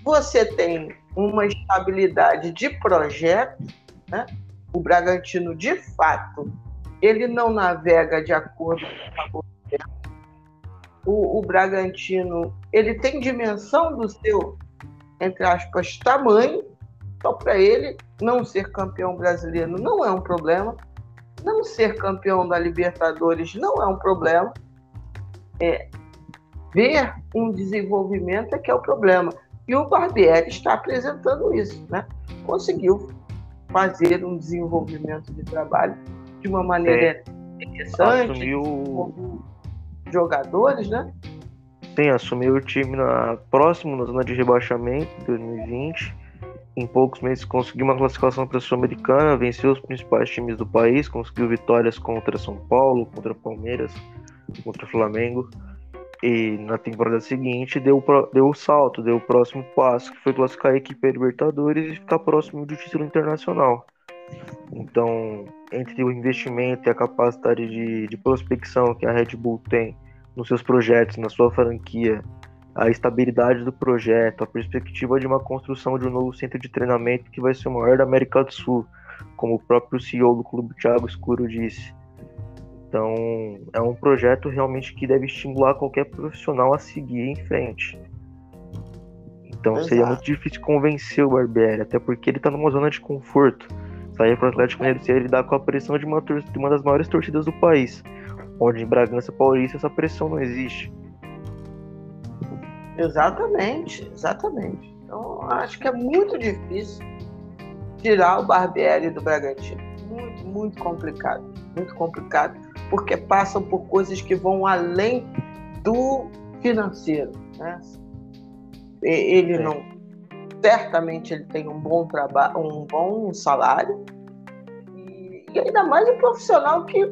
você tem uma estabilidade de projeto, né? O Bragantino, de fato, ele não navega de acordo com o o, o Bragantino ele tem dimensão do seu, entre aspas, tamanho. Então, para ele, não ser campeão brasileiro não é um problema. Não ser campeão da Libertadores não é um problema. É, ver um desenvolvimento é que é o problema. E o Barbieri está apresentando isso, né? Conseguiu fazer um desenvolvimento de trabalho de uma maneira é. interessante. Assumiu jogadores, né? Sim, assumiu o time na, próximo na zona de rebaixamento em 2020. Em poucos meses conseguiu uma classificação para a Sul-Americana, venceu os principais times do país, conseguiu vitórias contra São Paulo, contra Palmeiras, contra Flamengo. E na temporada seguinte deu, deu o salto, deu o próximo passo, que foi classificar a equipe Libertadores e ficar próximo do título internacional. Então, entre o investimento e a capacidade de, de prospecção que a Red Bull tem nos seus projetos, na sua franquia, a estabilidade do projeto, a perspectiva de uma construção de um novo centro de treinamento que vai ser o maior da América do Sul, como o próprio CEO do clube, Thiago Escuro, disse. Então, é um projeto realmente que deve estimular qualquer profissional a seguir em frente. Então, Exato. seria muito difícil convencer o Barbieri, até porque ele está numa zona de conforto. Sair para o Atlético Mineiro seria lidar com a pressão de uma, de uma das maiores torcidas do país onde em Bragança Paulista essa pressão não existe. Exatamente, exatamente. Então acho que é muito difícil tirar o Barbieri do Bragantino. Muito, muito complicado. Muito complicado, porque passam por coisas que vão além do financeiro. Né? Ele não. Certamente ele tem um bom trabalho, um bom salário. E, e ainda mais um profissional que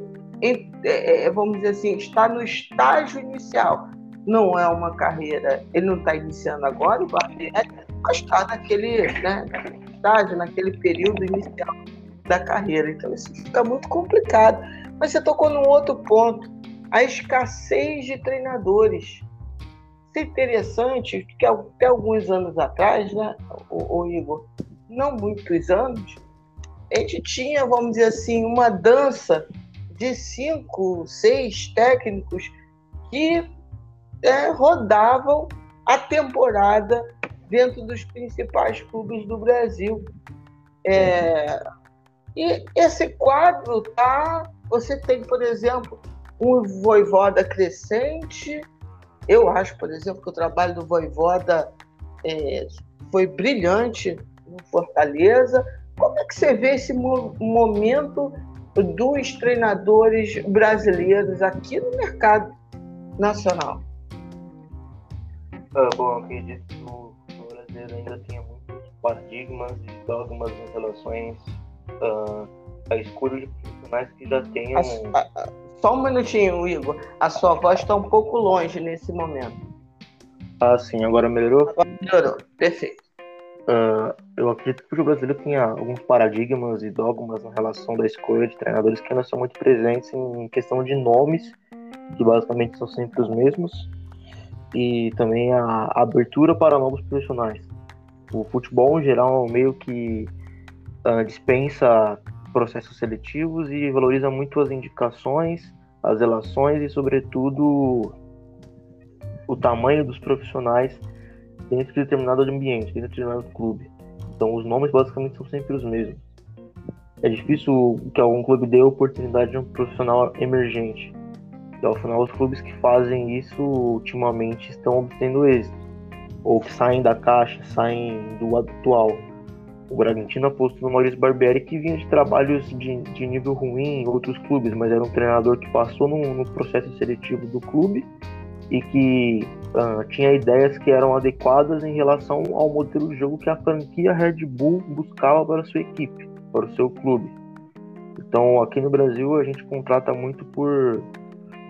é, é, vamos dizer assim, está no estágio inicial. Não é uma carreira, ele não está iniciando agora, mas está naquele né, estágio, naquele período inicial da carreira. Então isso fica muito complicado. Mas você tocou num outro ponto, a escassez de treinadores. Isso é interessante, que até alguns anos atrás, né, o, o Igor, não muitos anos, a gente tinha, vamos dizer assim, uma dança de cinco, seis técnicos que é, rodavam a temporada dentro dos principais clubes do Brasil. É, e esse quadro tá. Você tem, por exemplo, um Voivoda crescente. Eu acho, por exemplo, que o trabalho do Voivoda é, foi brilhante no Fortaleza. Como é que você vê esse momento dos treinadores brasileiros aqui no mercado nacional? Ah, bom, acredito que o, brasileiro ainda tenha muitos paradigmas e dogmas em relações uh, à escolha de profissionais que já tenham. A, a, só um minutinho, Igor. A sua voz está um pouco longe nesse momento. Ah, sim, agora melhorou? Agora melhorou, perfeito. Uh, eu acredito que o brasileiro tenha alguns paradigmas e dogmas na relação da escolha de treinadores que ainda são muito presentes em questão de nomes, que basicamente são sempre os mesmos, e também a abertura para novos profissionais. O futebol, em geral, meio que uh, dispensa processos seletivos e valoriza muito as indicações, as relações e, sobretudo, o tamanho dos profissionais dentro de determinado ambiente, dentro de determinado clube. Então os nomes basicamente são sempre os mesmos. é difícil que algum clube dê oportunidade a um profissional emergente. E ao final, os clubes que fazem isso ultimamente estão obtendo êxito, ou que saem da caixa, saem do habitual. O Bragantino apostou no Maurício Barbieri, que vinha de trabalhos de, de nível ruim em outros clubes, mas era um treinador que passou no, no processo seletivo do clube e que uh, tinha ideias que eram adequadas em relação ao modelo de jogo que a franquia Red Bull buscava para sua equipe para o seu clube. Então, aqui no Brasil, a gente contrata muito por,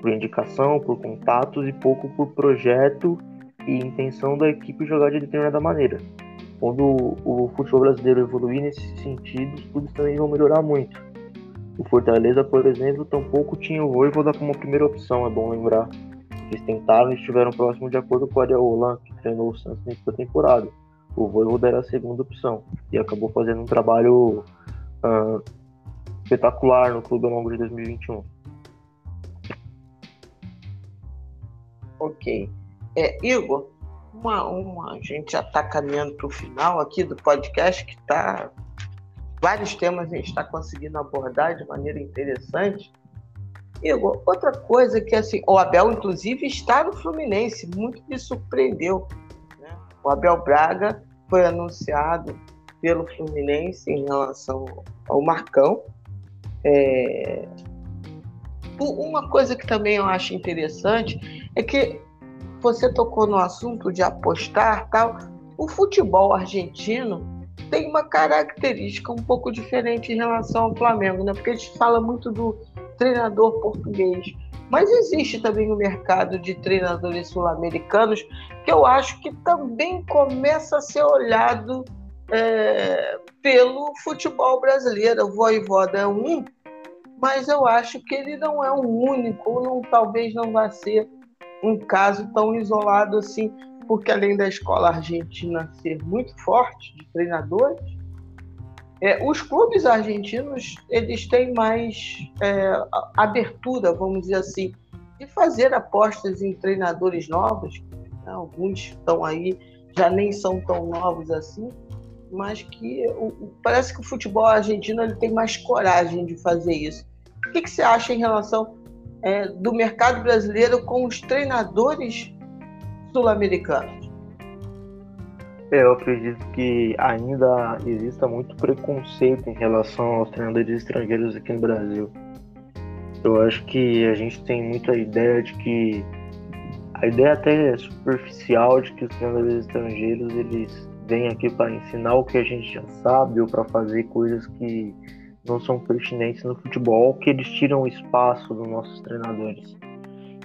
por indicação, por contatos e pouco por projeto e intenção da equipe jogar de determinada maneira. Quando o futebol brasileiro evoluir nesse sentido, os clubes também vão melhorar muito. O Fortaleza, por exemplo, tampouco tinha o Voivoda como primeira opção, é bom lembrar. Eles tentaram e estiveram próximos de acordo com o Ariel Holan, que treinou o Santos nessa temporada. O Voivoda era a segunda opção e acabou fazendo um trabalho uh, espetacular no clube ao longo de 2021. Ok. É, Igor, uma, uma, a gente já está caminhando para o final aqui do podcast, que está. Vários temas a gente está conseguindo abordar de maneira interessante. Igor, outra coisa que assim, o Abel, inclusive, está no Fluminense, muito me surpreendeu. Né? O Abel Braga foi anunciado pelo Fluminense em relação ao Marcão. É... Uma coisa que também eu acho interessante é que você tocou no assunto de apostar tal. O futebol argentino tem uma característica um pouco diferente em relação ao Flamengo, né? Porque a gente fala muito do treinador português, mas existe também o mercado de treinadores sul-americanos que eu acho que também começa a ser olhado é, pelo futebol brasileiro. O Voivoda é um, mas eu acho que ele não é o um único, não, talvez não vá ser um caso tão isolado assim, porque além da escola argentina ser muito forte de treinadores, é, os clubes argentinos eles têm mais é, abertura, vamos dizer assim, de fazer apostas em treinadores novos. Né? Alguns estão aí já nem são tão novos assim, mas que o, parece que o futebol argentino ele tem mais coragem de fazer isso. O que, que você acha em relação é, do mercado brasileiro com os treinadores sul-americanos? É, eu acredito que ainda exista muito preconceito em relação aos treinadores estrangeiros aqui no Brasil. Eu acho que a gente tem muito a ideia de que a ideia até superficial de que os treinadores estrangeiros eles vem aqui para ensinar o que a gente já sabe ou para fazer coisas que não são pertinentes no futebol, que eles tiram espaço dos nossos treinadores.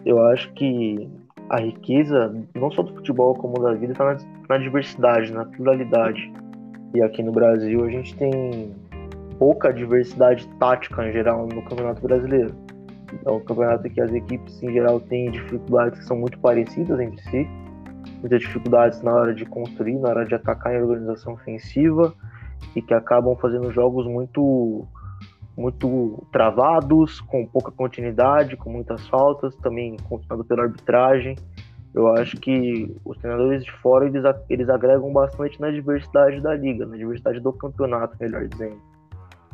Eu acho que a riqueza, não só do futebol como da vida, está na, na diversidade, na pluralidade. E aqui no Brasil a gente tem pouca diversidade tática em geral no Campeonato Brasileiro. É um campeonato que as equipes em geral têm dificuldades que são muito parecidas entre si muitas dificuldades na hora de construir, na hora de atacar em organização ofensiva e que acabam fazendo jogos muito muito travados, com pouca continuidade, com muitas faltas, também controlado pela arbitragem. Eu acho que os treinadores de fora eles, eles agregam bastante na diversidade da liga, na diversidade do campeonato, melhor dizendo.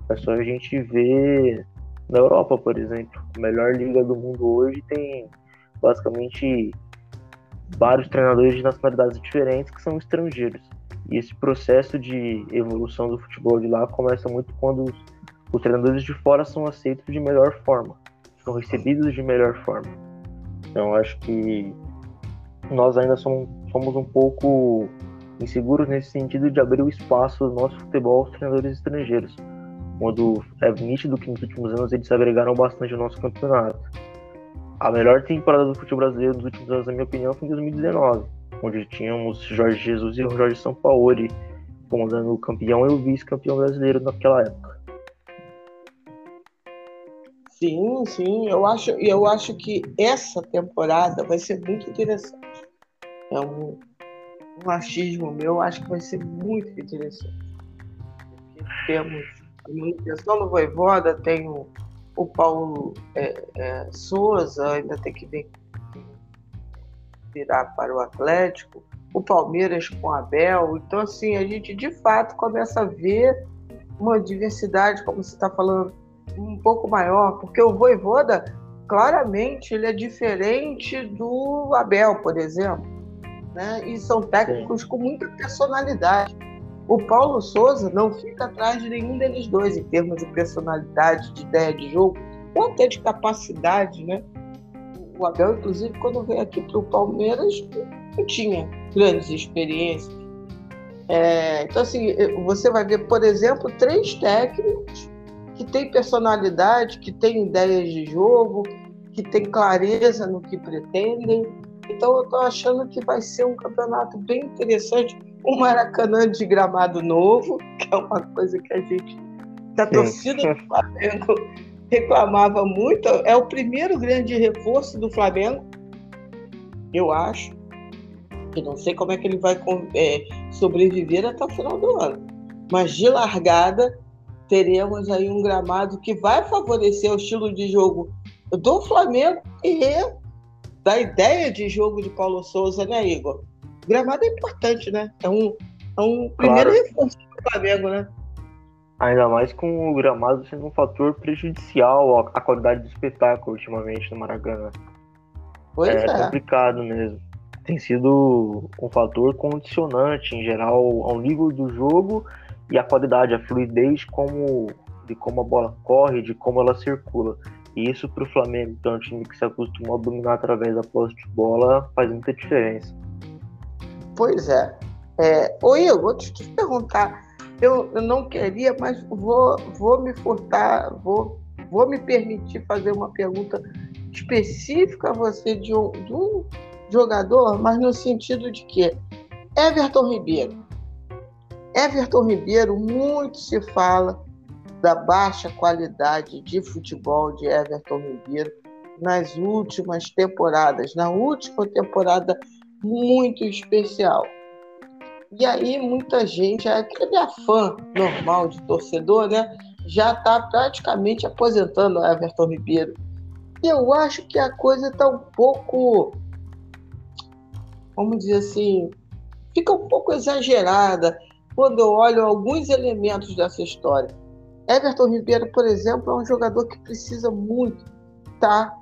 É só a gente ver na Europa, por exemplo. A melhor liga do mundo hoje tem basicamente vários treinadores de nacionalidades diferentes que são estrangeiros. E esse processo de evolução do futebol de lá começa muito quando os, os treinadores de fora são aceitos de melhor forma, são recebidos de melhor forma. Então acho que nós ainda somos, somos um pouco inseguros nesse sentido de abrir o espaço do nosso futebol aos treinadores estrangeiros. Quando é nítido que nos últimos anos eles agregaram bastante ao nosso campeonato a melhor temporada do futebol brasileiro dos últimos anos, na minha opinião, foi em 2019, onde tínhamos Jorge Jesus e Jorge Sampaoli comandando o campeão e o vice-campeão brasileiro naquela época. Sim, sim, eu acho, eu acho que essa temporada vai ser muito interessante. É um, um achismo meu, acho que vai ser muito interessante. Porque temos a manutenção do Voivoda, tem o o Paulo é, é, Souza ainda tem que vir, virar para o Atlético, o Palmeiras com o Abel. Então, assim, a gente de fato começa a ver uma diversidade, como você está falando, um pouco maior, porque o Voivoda, claramente, ele é diferente do Abel, por exemplo, né? e são técnicos Sim. com muita personalidade. O Paulo Souza não fica atrás de nenhum deles dois em termos de personalidade, de ideia de jogo, ou até de capacidade, né? O Abel, inclusive, quando veio aqui para o Palmeiras, não tinha grandes experiências. É, então, assim, você vai ver, por exemplo, três técnicos que têm personalidade, que têm ideias de jogo, que têm clareza no que pretendem. Então, eu estou achando que vai ser um campeonato bem interessante. Um Maracanã de gramado novo, [laughs] que é uma coisa que a gente, da torcida do Flamengo, [laughs] reclamava muito. É o primeiro grande reforço do Flamengo, eu acho. Eu não sei como é que ele vai é, sobreviver até o final do ano. Mas de largada, teremos aí um gramado que vai favorecer o estilo de jogo do Flamengo e da ideia de jogo de Paulo Souza, né, Igor? O gramado é importante, né? É um, é um primeiro claro. reforço do Flamengo, né? Ainda mais com o gramado sendo um fator prejudicial à qualidade do espetáculo ultimamente no Maracanã. Pois é, é. complicado mesmo tem sido um fator condicionante em geral ao nível do jogo e a qualidade, a fluidez como, de como a bola corre, de como ela circula. E isso para o Flamengo, que é um time que se acostumou a dominar através da posse de bola, faz muita diferença. Pois é. é deixa eu te perguntar. Eu, eu não queria, mas vou, vou me furtar, vou, vou me permitir fazer uma pergunta específica a você de um, de um jogador, mas no sentido de que Everton Ribeiro. Everton Ribeiro, muito se fala da baixa qualidade de futebol de Everton Ribeiro nas últimas temporadas, na última temporada muito especial. E aí muita gente, aquele fã normal de torcedor, né, já está praticamente aposentando o Everton Ribeiro. E eu acho que a coisa está um pouco vamos dizer assim, fica um pouco exagerada quando eu olho alguns elementos dessa história. Everton Ribeiro, por exemplo, é um jogador que precisa muito, tá?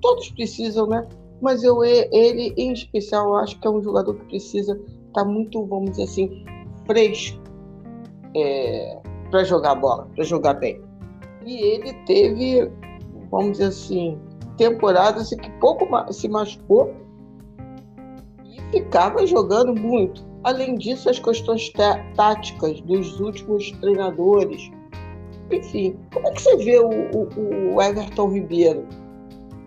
Todos precisam, né? Mas eu, ele, em especial, eu acho que é um jogador que precisa estar tá muito, vamos dizer assim, fresco é, para jogar bola, para jogar bem. E ele teve, vamos dizer assim, temporadas em que pouco se machucou ficava jogando muito. Além disso, as questões táticas dos últimos treinadores. Enfim, como é que você vê o, o, o Everton Ribeiro?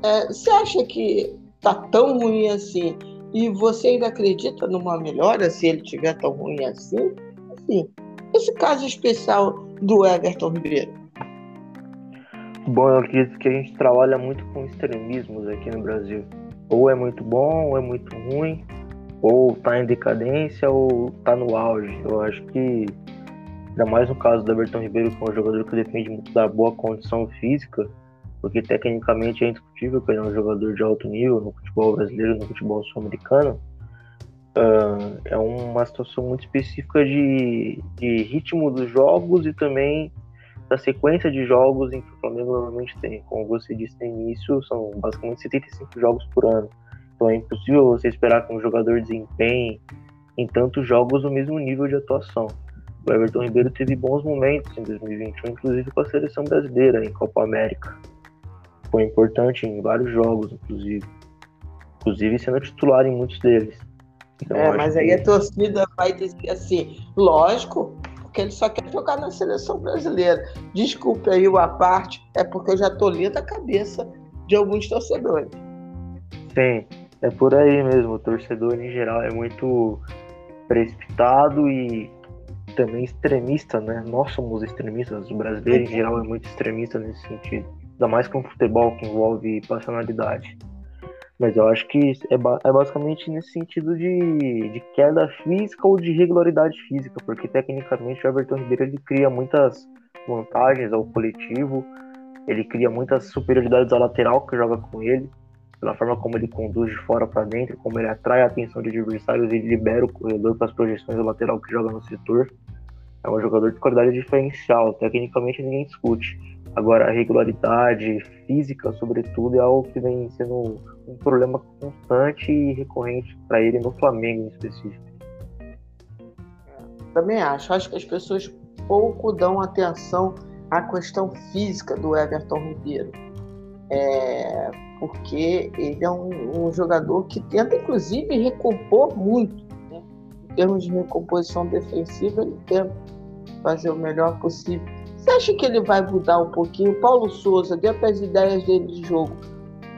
É, você acha que tá tão ruim assim? E você ainda acredita numa melhora se ele tiver tão ruim assim? Enfim, esse caso especial do Everton Ribeiro. Bom, eu acredito que a gente trabalha muito com extremismos aqui no Brasil. Ou é muito bom, ou é muito ruim ou tá em decadência ou tá no auge. Eu acho que, ainda mais no caso do Everton Ribeiro, que é um jogador que depende muito da boa condição física, porque tecnicamente é indiscutível que ele é um jogador de alto nível no futebol brasileiro, no futebol sul-americano. Uh, é uma situação muito específica de, de ritmo dos jogos e também da sequência de jogos em que o Flamengo normalmente tem. Como você disse no início, são basicamente 75 jogos por ano. Então é impossível você esperar que um jogador desempenhe em tantos jogos o mesmo nível de atuação. O Everton Ribeiro teve bons momentos em 2021, inclusive com a seleção brasileira em Copa América. Foi importante em vários jogos, inclusive. Inclusive sendo titular em muitos deles. Então, é, mas aí que... a torcida vai dizer assim, lógico, porque ele só quer jogar na seleção brasileira. Desculpe aí o a parte, é porque eu já tô lendo a cabeça de alguns torcedores. Sim, é por aí mesmo. O torcedor em geral é muito precipitado e também extremista, né? Nós somos extremistas, o brasileiro em geral é muito extremista nesse sentido. Ainda mais com futebol que envolve passionalidade. Mas eu acho que é, ba é basicamente nesse sentido de, de, queda física ou de regularidade física, porque tecnicamente o Everton Ribeiro ele cria muitas vantagens ao coletivo, ele cria muitas superioridades à lateral que joga com ele pela forma como ele conduz de fora para dentro, como ele atrai a atenção de adversários e libera o corredor para as projeções do lateral que joga no setor. é um jogador de qualidade diferencial. Tecnicamente ninguém discute. Agora, a regularidade física, sobretudo, é algo que vem sendo um problema constante e recorrente para ele no Flamengo em específico. Também acho. Acho que as pessoas pouco dão atenção à questão física do Everton Ribeiro. É, porque ele é um, um, jogador que tenta, inclusive, recompor muito. Né? Em termos de recomposição defensiva, ele tenta fazer o melhor possível. Você acha que ele vai mudar um pouquinho? Paulo Souza, dentro das ideias dele de jogo,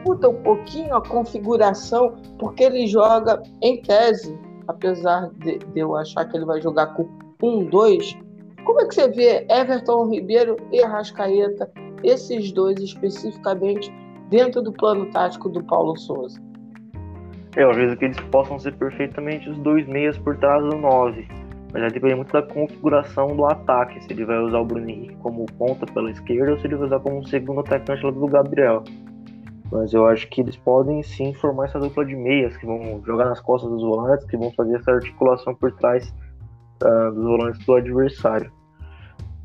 muda um pouquinho a configuração, porque ele joga em tese, apesar de, de eu achar que ele vai jogar com um, dois. Como é que você vê Everton Ribeiro e Arrascaeta, esses dois especificamente, dentro do plano tático do Paulo Souza? Eu acredito que eles possam ser perfeitamente os dois meias por trás do nove mas vai depender muito da configuração do ataque, se ele vai usar o Bruno Henrique como ponta pela esquerda ou se ele vai usar como segundo atacante lá do Gabriel. Mas eu acho que eles podem sim formar essa dupla de meias, que vão jogar nas costas dos volantes, que vão fazer essa articulação por trás uh, dos volantes do adversário.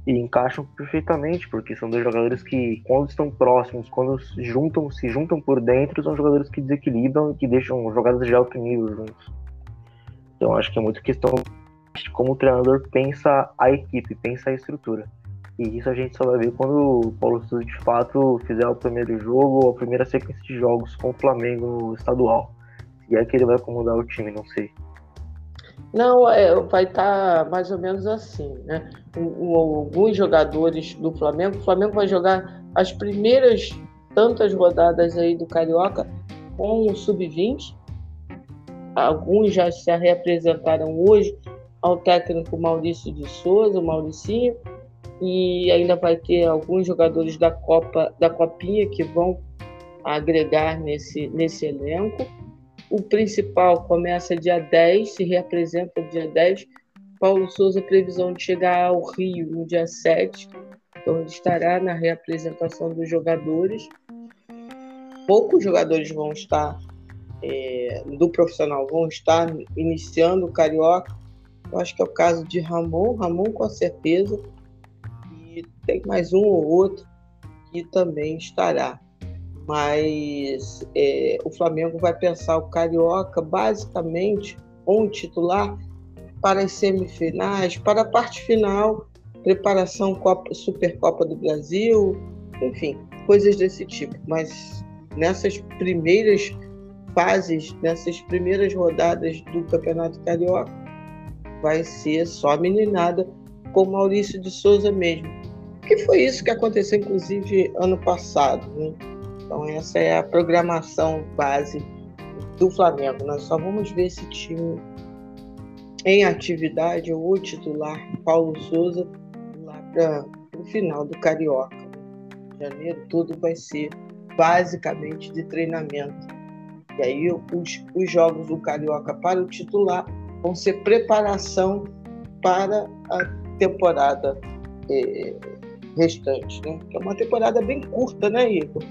E encaixam perfeitamente, porque são dois jogadores que, quando estão próximos, quando se juntam, se juntam por dentro, são jogadores que desequilibram e que deixam jogadas de alto nível juntos. Então acho que é muito questão de como o treinador pensa a equipe, pensa a estrutura. E isso a gente só vai ver quando o Paulo Souza de fato fizer o primeiro jogo ou a primeira sequência de jogos com o Flamengo estadual. E é que ele vai acomodar o time, não sei. Não, é, vai estar tá mais ou menos assim, né? O, o, alguns jogadores do Flamengo, o Flamengo vai jogar as primeiras tantas rodadas aí do Carioca com o sub-20. Alguns já se reapresentaram hoje, ao técnico Maurício de Souza, o Mauricinho, e ainda vai ter alguns jogadores da Copa, da Copinha que vão agregar nesse, nesse elenco. O principal começa dia 10, se reapresenta dia 10. Paulo Souza, previsão de chegar ao Rio no dia 7, então ele estará na reapresentação dos jogadores. Poucos jogadores vão estar é, do profissional, vão estar iniciando o Carioca, eu acho que é o caso de Ramon, Ramon com certeza, e tem mais um ou outro que também estará. Mas é, o Flamengo vai pensar o Carioca basicamente o titular para as semifinais, para a parte final, preparação Copa, Supercopa do Brasil, enfim, coisas desse tipo. Mas nessas primeiras fases, nessas primeiras rodadas do Campeonato Carioca, vai ser só meninada com Maurício de Souza mesmo. Que foi isso que aconteceu, inclusive, ano passado. Né? Então, essa é a programação base do Flamengo. Nós só vamos ver esse time em atividade, o titular Paulo Souza, lá para o final do Carioca. Janeiro, tudo vai ser basicamente de treinamento. E aí, os, os jogos do Carioca para o titular vão ser preparação para a temporada é, restante, né? Que é uma temporada bem curta, né, Igor?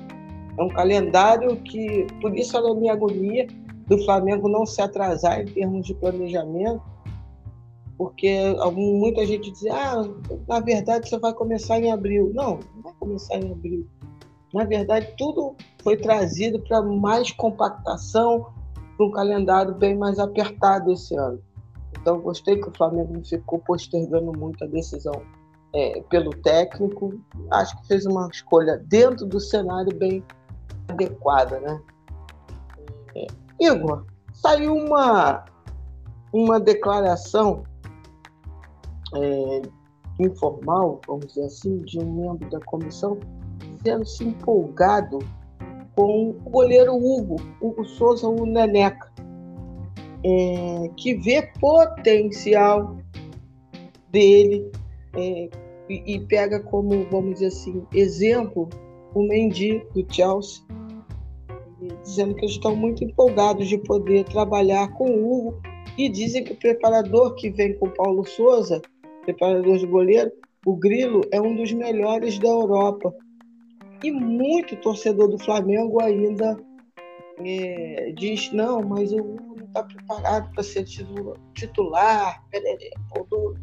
É um calendário que, por isso a minha agonia do Flamengo não se atrasar em termos de planejamento, porque muita gente diz, ah, na verdade você vai começar em abril. Não, não vai começar em abril. Na verdade, tudo foi trazido para mais compactação, para um calendário bem mais apertado esse ano. Então, gostei que o Flamengo não ficou postergando muito a decisão é, pelo técnico. Acho que fez uma escolha dentro do cenário bem adequada, né? É, Igor, saiu uma, uma declaração é, informal, vamos dizer assim, de um membro da comissão, dizendo-se empolgado com o goleiro Hugo, Hugo Souza, o Neneca, é, que vê potencial dele é, e, e, pega como, vamos dizer assim, exemplo o Mendy do Chelsea, dizendo que estão muito empolgados de poder trabalhar com o Hugo e dizem que o preparador que vem com o Paulo Souza, preparador de goleiro, o Grilo, é um dos melhores da Europa. E muito torcedor do Flamengo ainda é, diz: não, mas o Hugo não está preparado para ser titular, perere,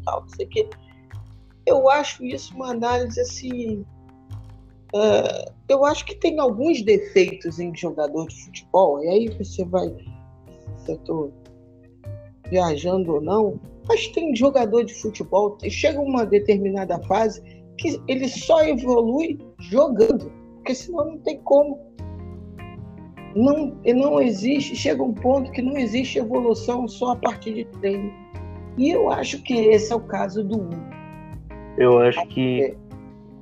tal, não sei o quê. eu acho isso uma análise assim. Uh, eu acho que tem alguns defeitos em jogador de futebol, e aí você vai. Se eu estou viajando ou não, mas tem jogador de futebol, chega uma determinada fase que ele só evolui jogando, porque senão não tem como. Não, não existe, chega um ponto que não existe evolução só a partir de treino. E eu acho que esse é o caso do Hugo. Eu acho que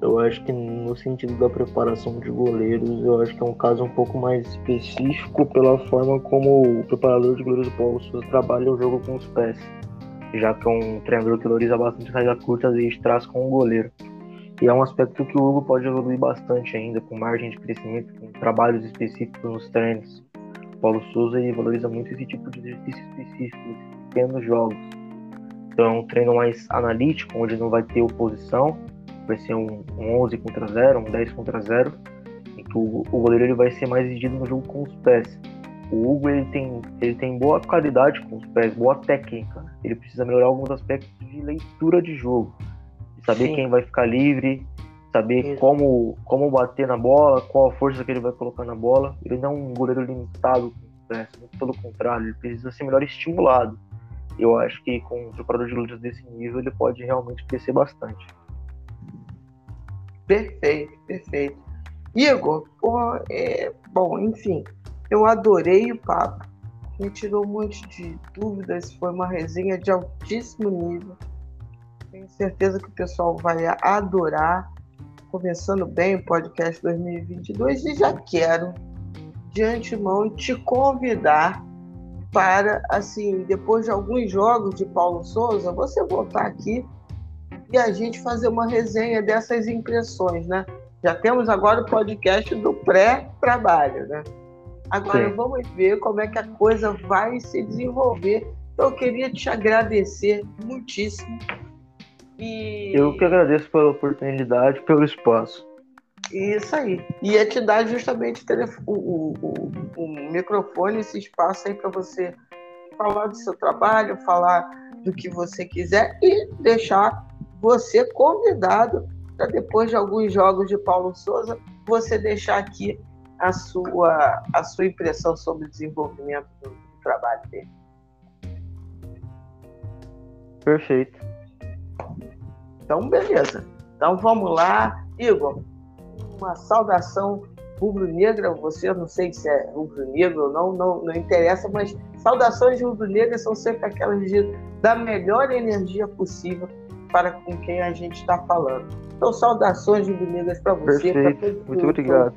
eu acho que no sentido da preparação de goleiros, eu acho que é um caso um pouco mais específico pela forma como o preparador de goleiros do Paulo Souza trabalha o jogo com os pés, já que é um treinador que valoriza bastante saída curtas e traz com o goleiro. E é um aspecto que o Hugo pode evoluir bastante ainda, com margem de crescimento, com trabalhos específicos nos treinos. O Paulo Souza ele valoriza muito esse tipo de exercício específico, pequenos jogos então é um treino mais analítico, onde não vai ter oposição, vai ser um, um 11 contra 0, um 10 contra 0, em que o, o goleiro ele vai ser mais exigido no jogo com os pés. O Hugo ele tem, ele tem boa qualidade com os pés, boa técnica. Ele precisa melhorar alguns aspectos de leitura de jogo, saber Sim. quem vai ficar livre, saber como, como bater na bola, qual a força que ele vai colocar na bola. Ele não é um goleiro limitado com os pés, muito pelo contrário, ele precisa ser melhor estimulado eu acho que com um preparador de lutas desse nível ele pode realmente crescer bastante. Perfeito, perfeito. Igor, pô, é, bom, enfim, eu adorei o papo, me tirou um monte de dúvidas, foi uma resenha de altíssimo nível. Tenho certeza que o pessoal vai adorar. Começando bem o podcast 2022 e já quero de antemão te convidar para, assim, depois de alguns jogos de Paulo Souza, você voltar aqui e a gente fazer uma resenha dessas impressões, né? Já temos agora o podcast do pré-trabalho, né? Agora Sim. vamos ver como é que a coisa vai se desenvolver. Então, eu queria te agradecer muitíssimo. E... Eu que agradeço pela oportunidade, pelo espaço. Isso aí. E é te dar justamente o, o, o, o microfone, esse espaço aí para você falar do seu trabalho, falar do que você quiser e deixar você convidado para depois de alguns jogos de Paulo Souza, você deixar aqui a sua, a sua impressão sobre o desenvolvimento do, do trabalho dele. Perfeito. Então, beleza. Então vamos lá. Igor, uma saudação rubro-negra, você não sei se é rubro-negro ou não, não, não interessa, mas saudações rubro-negras são sempre aquelas de da melhor energia possível para com quem a gente está falando. Então, saudações rubro-negras para você. Perfeito. Muito obrigado.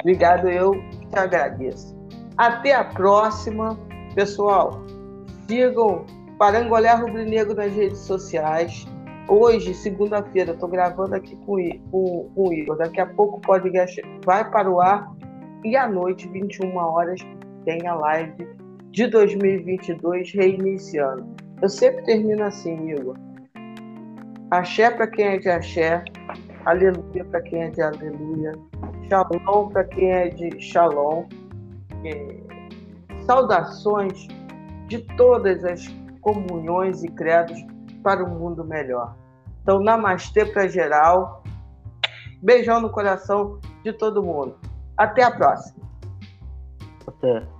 Obrigado, eu te agradeço. Até a próxima. Pessoal, sigam Parangolé Rubro Negro nas redes sociais. Hoje, segunda-feira, estou gravando aqui com, com, com o Igor. Daqui a pouco o podcast vai para o ar. E à noite, 21 horas, tem a live de 2022 reiniciando. Eu sempre termino assim, Igor. Axé para quem é de axé, aleluia para quem é de aleluia, shalom para quem é de shalom. É, saudações de todas as comunhões e credos para um mundo melhor. Então, namastê para geral. Beijão no coração de todo mundo. Até a próxima. Até.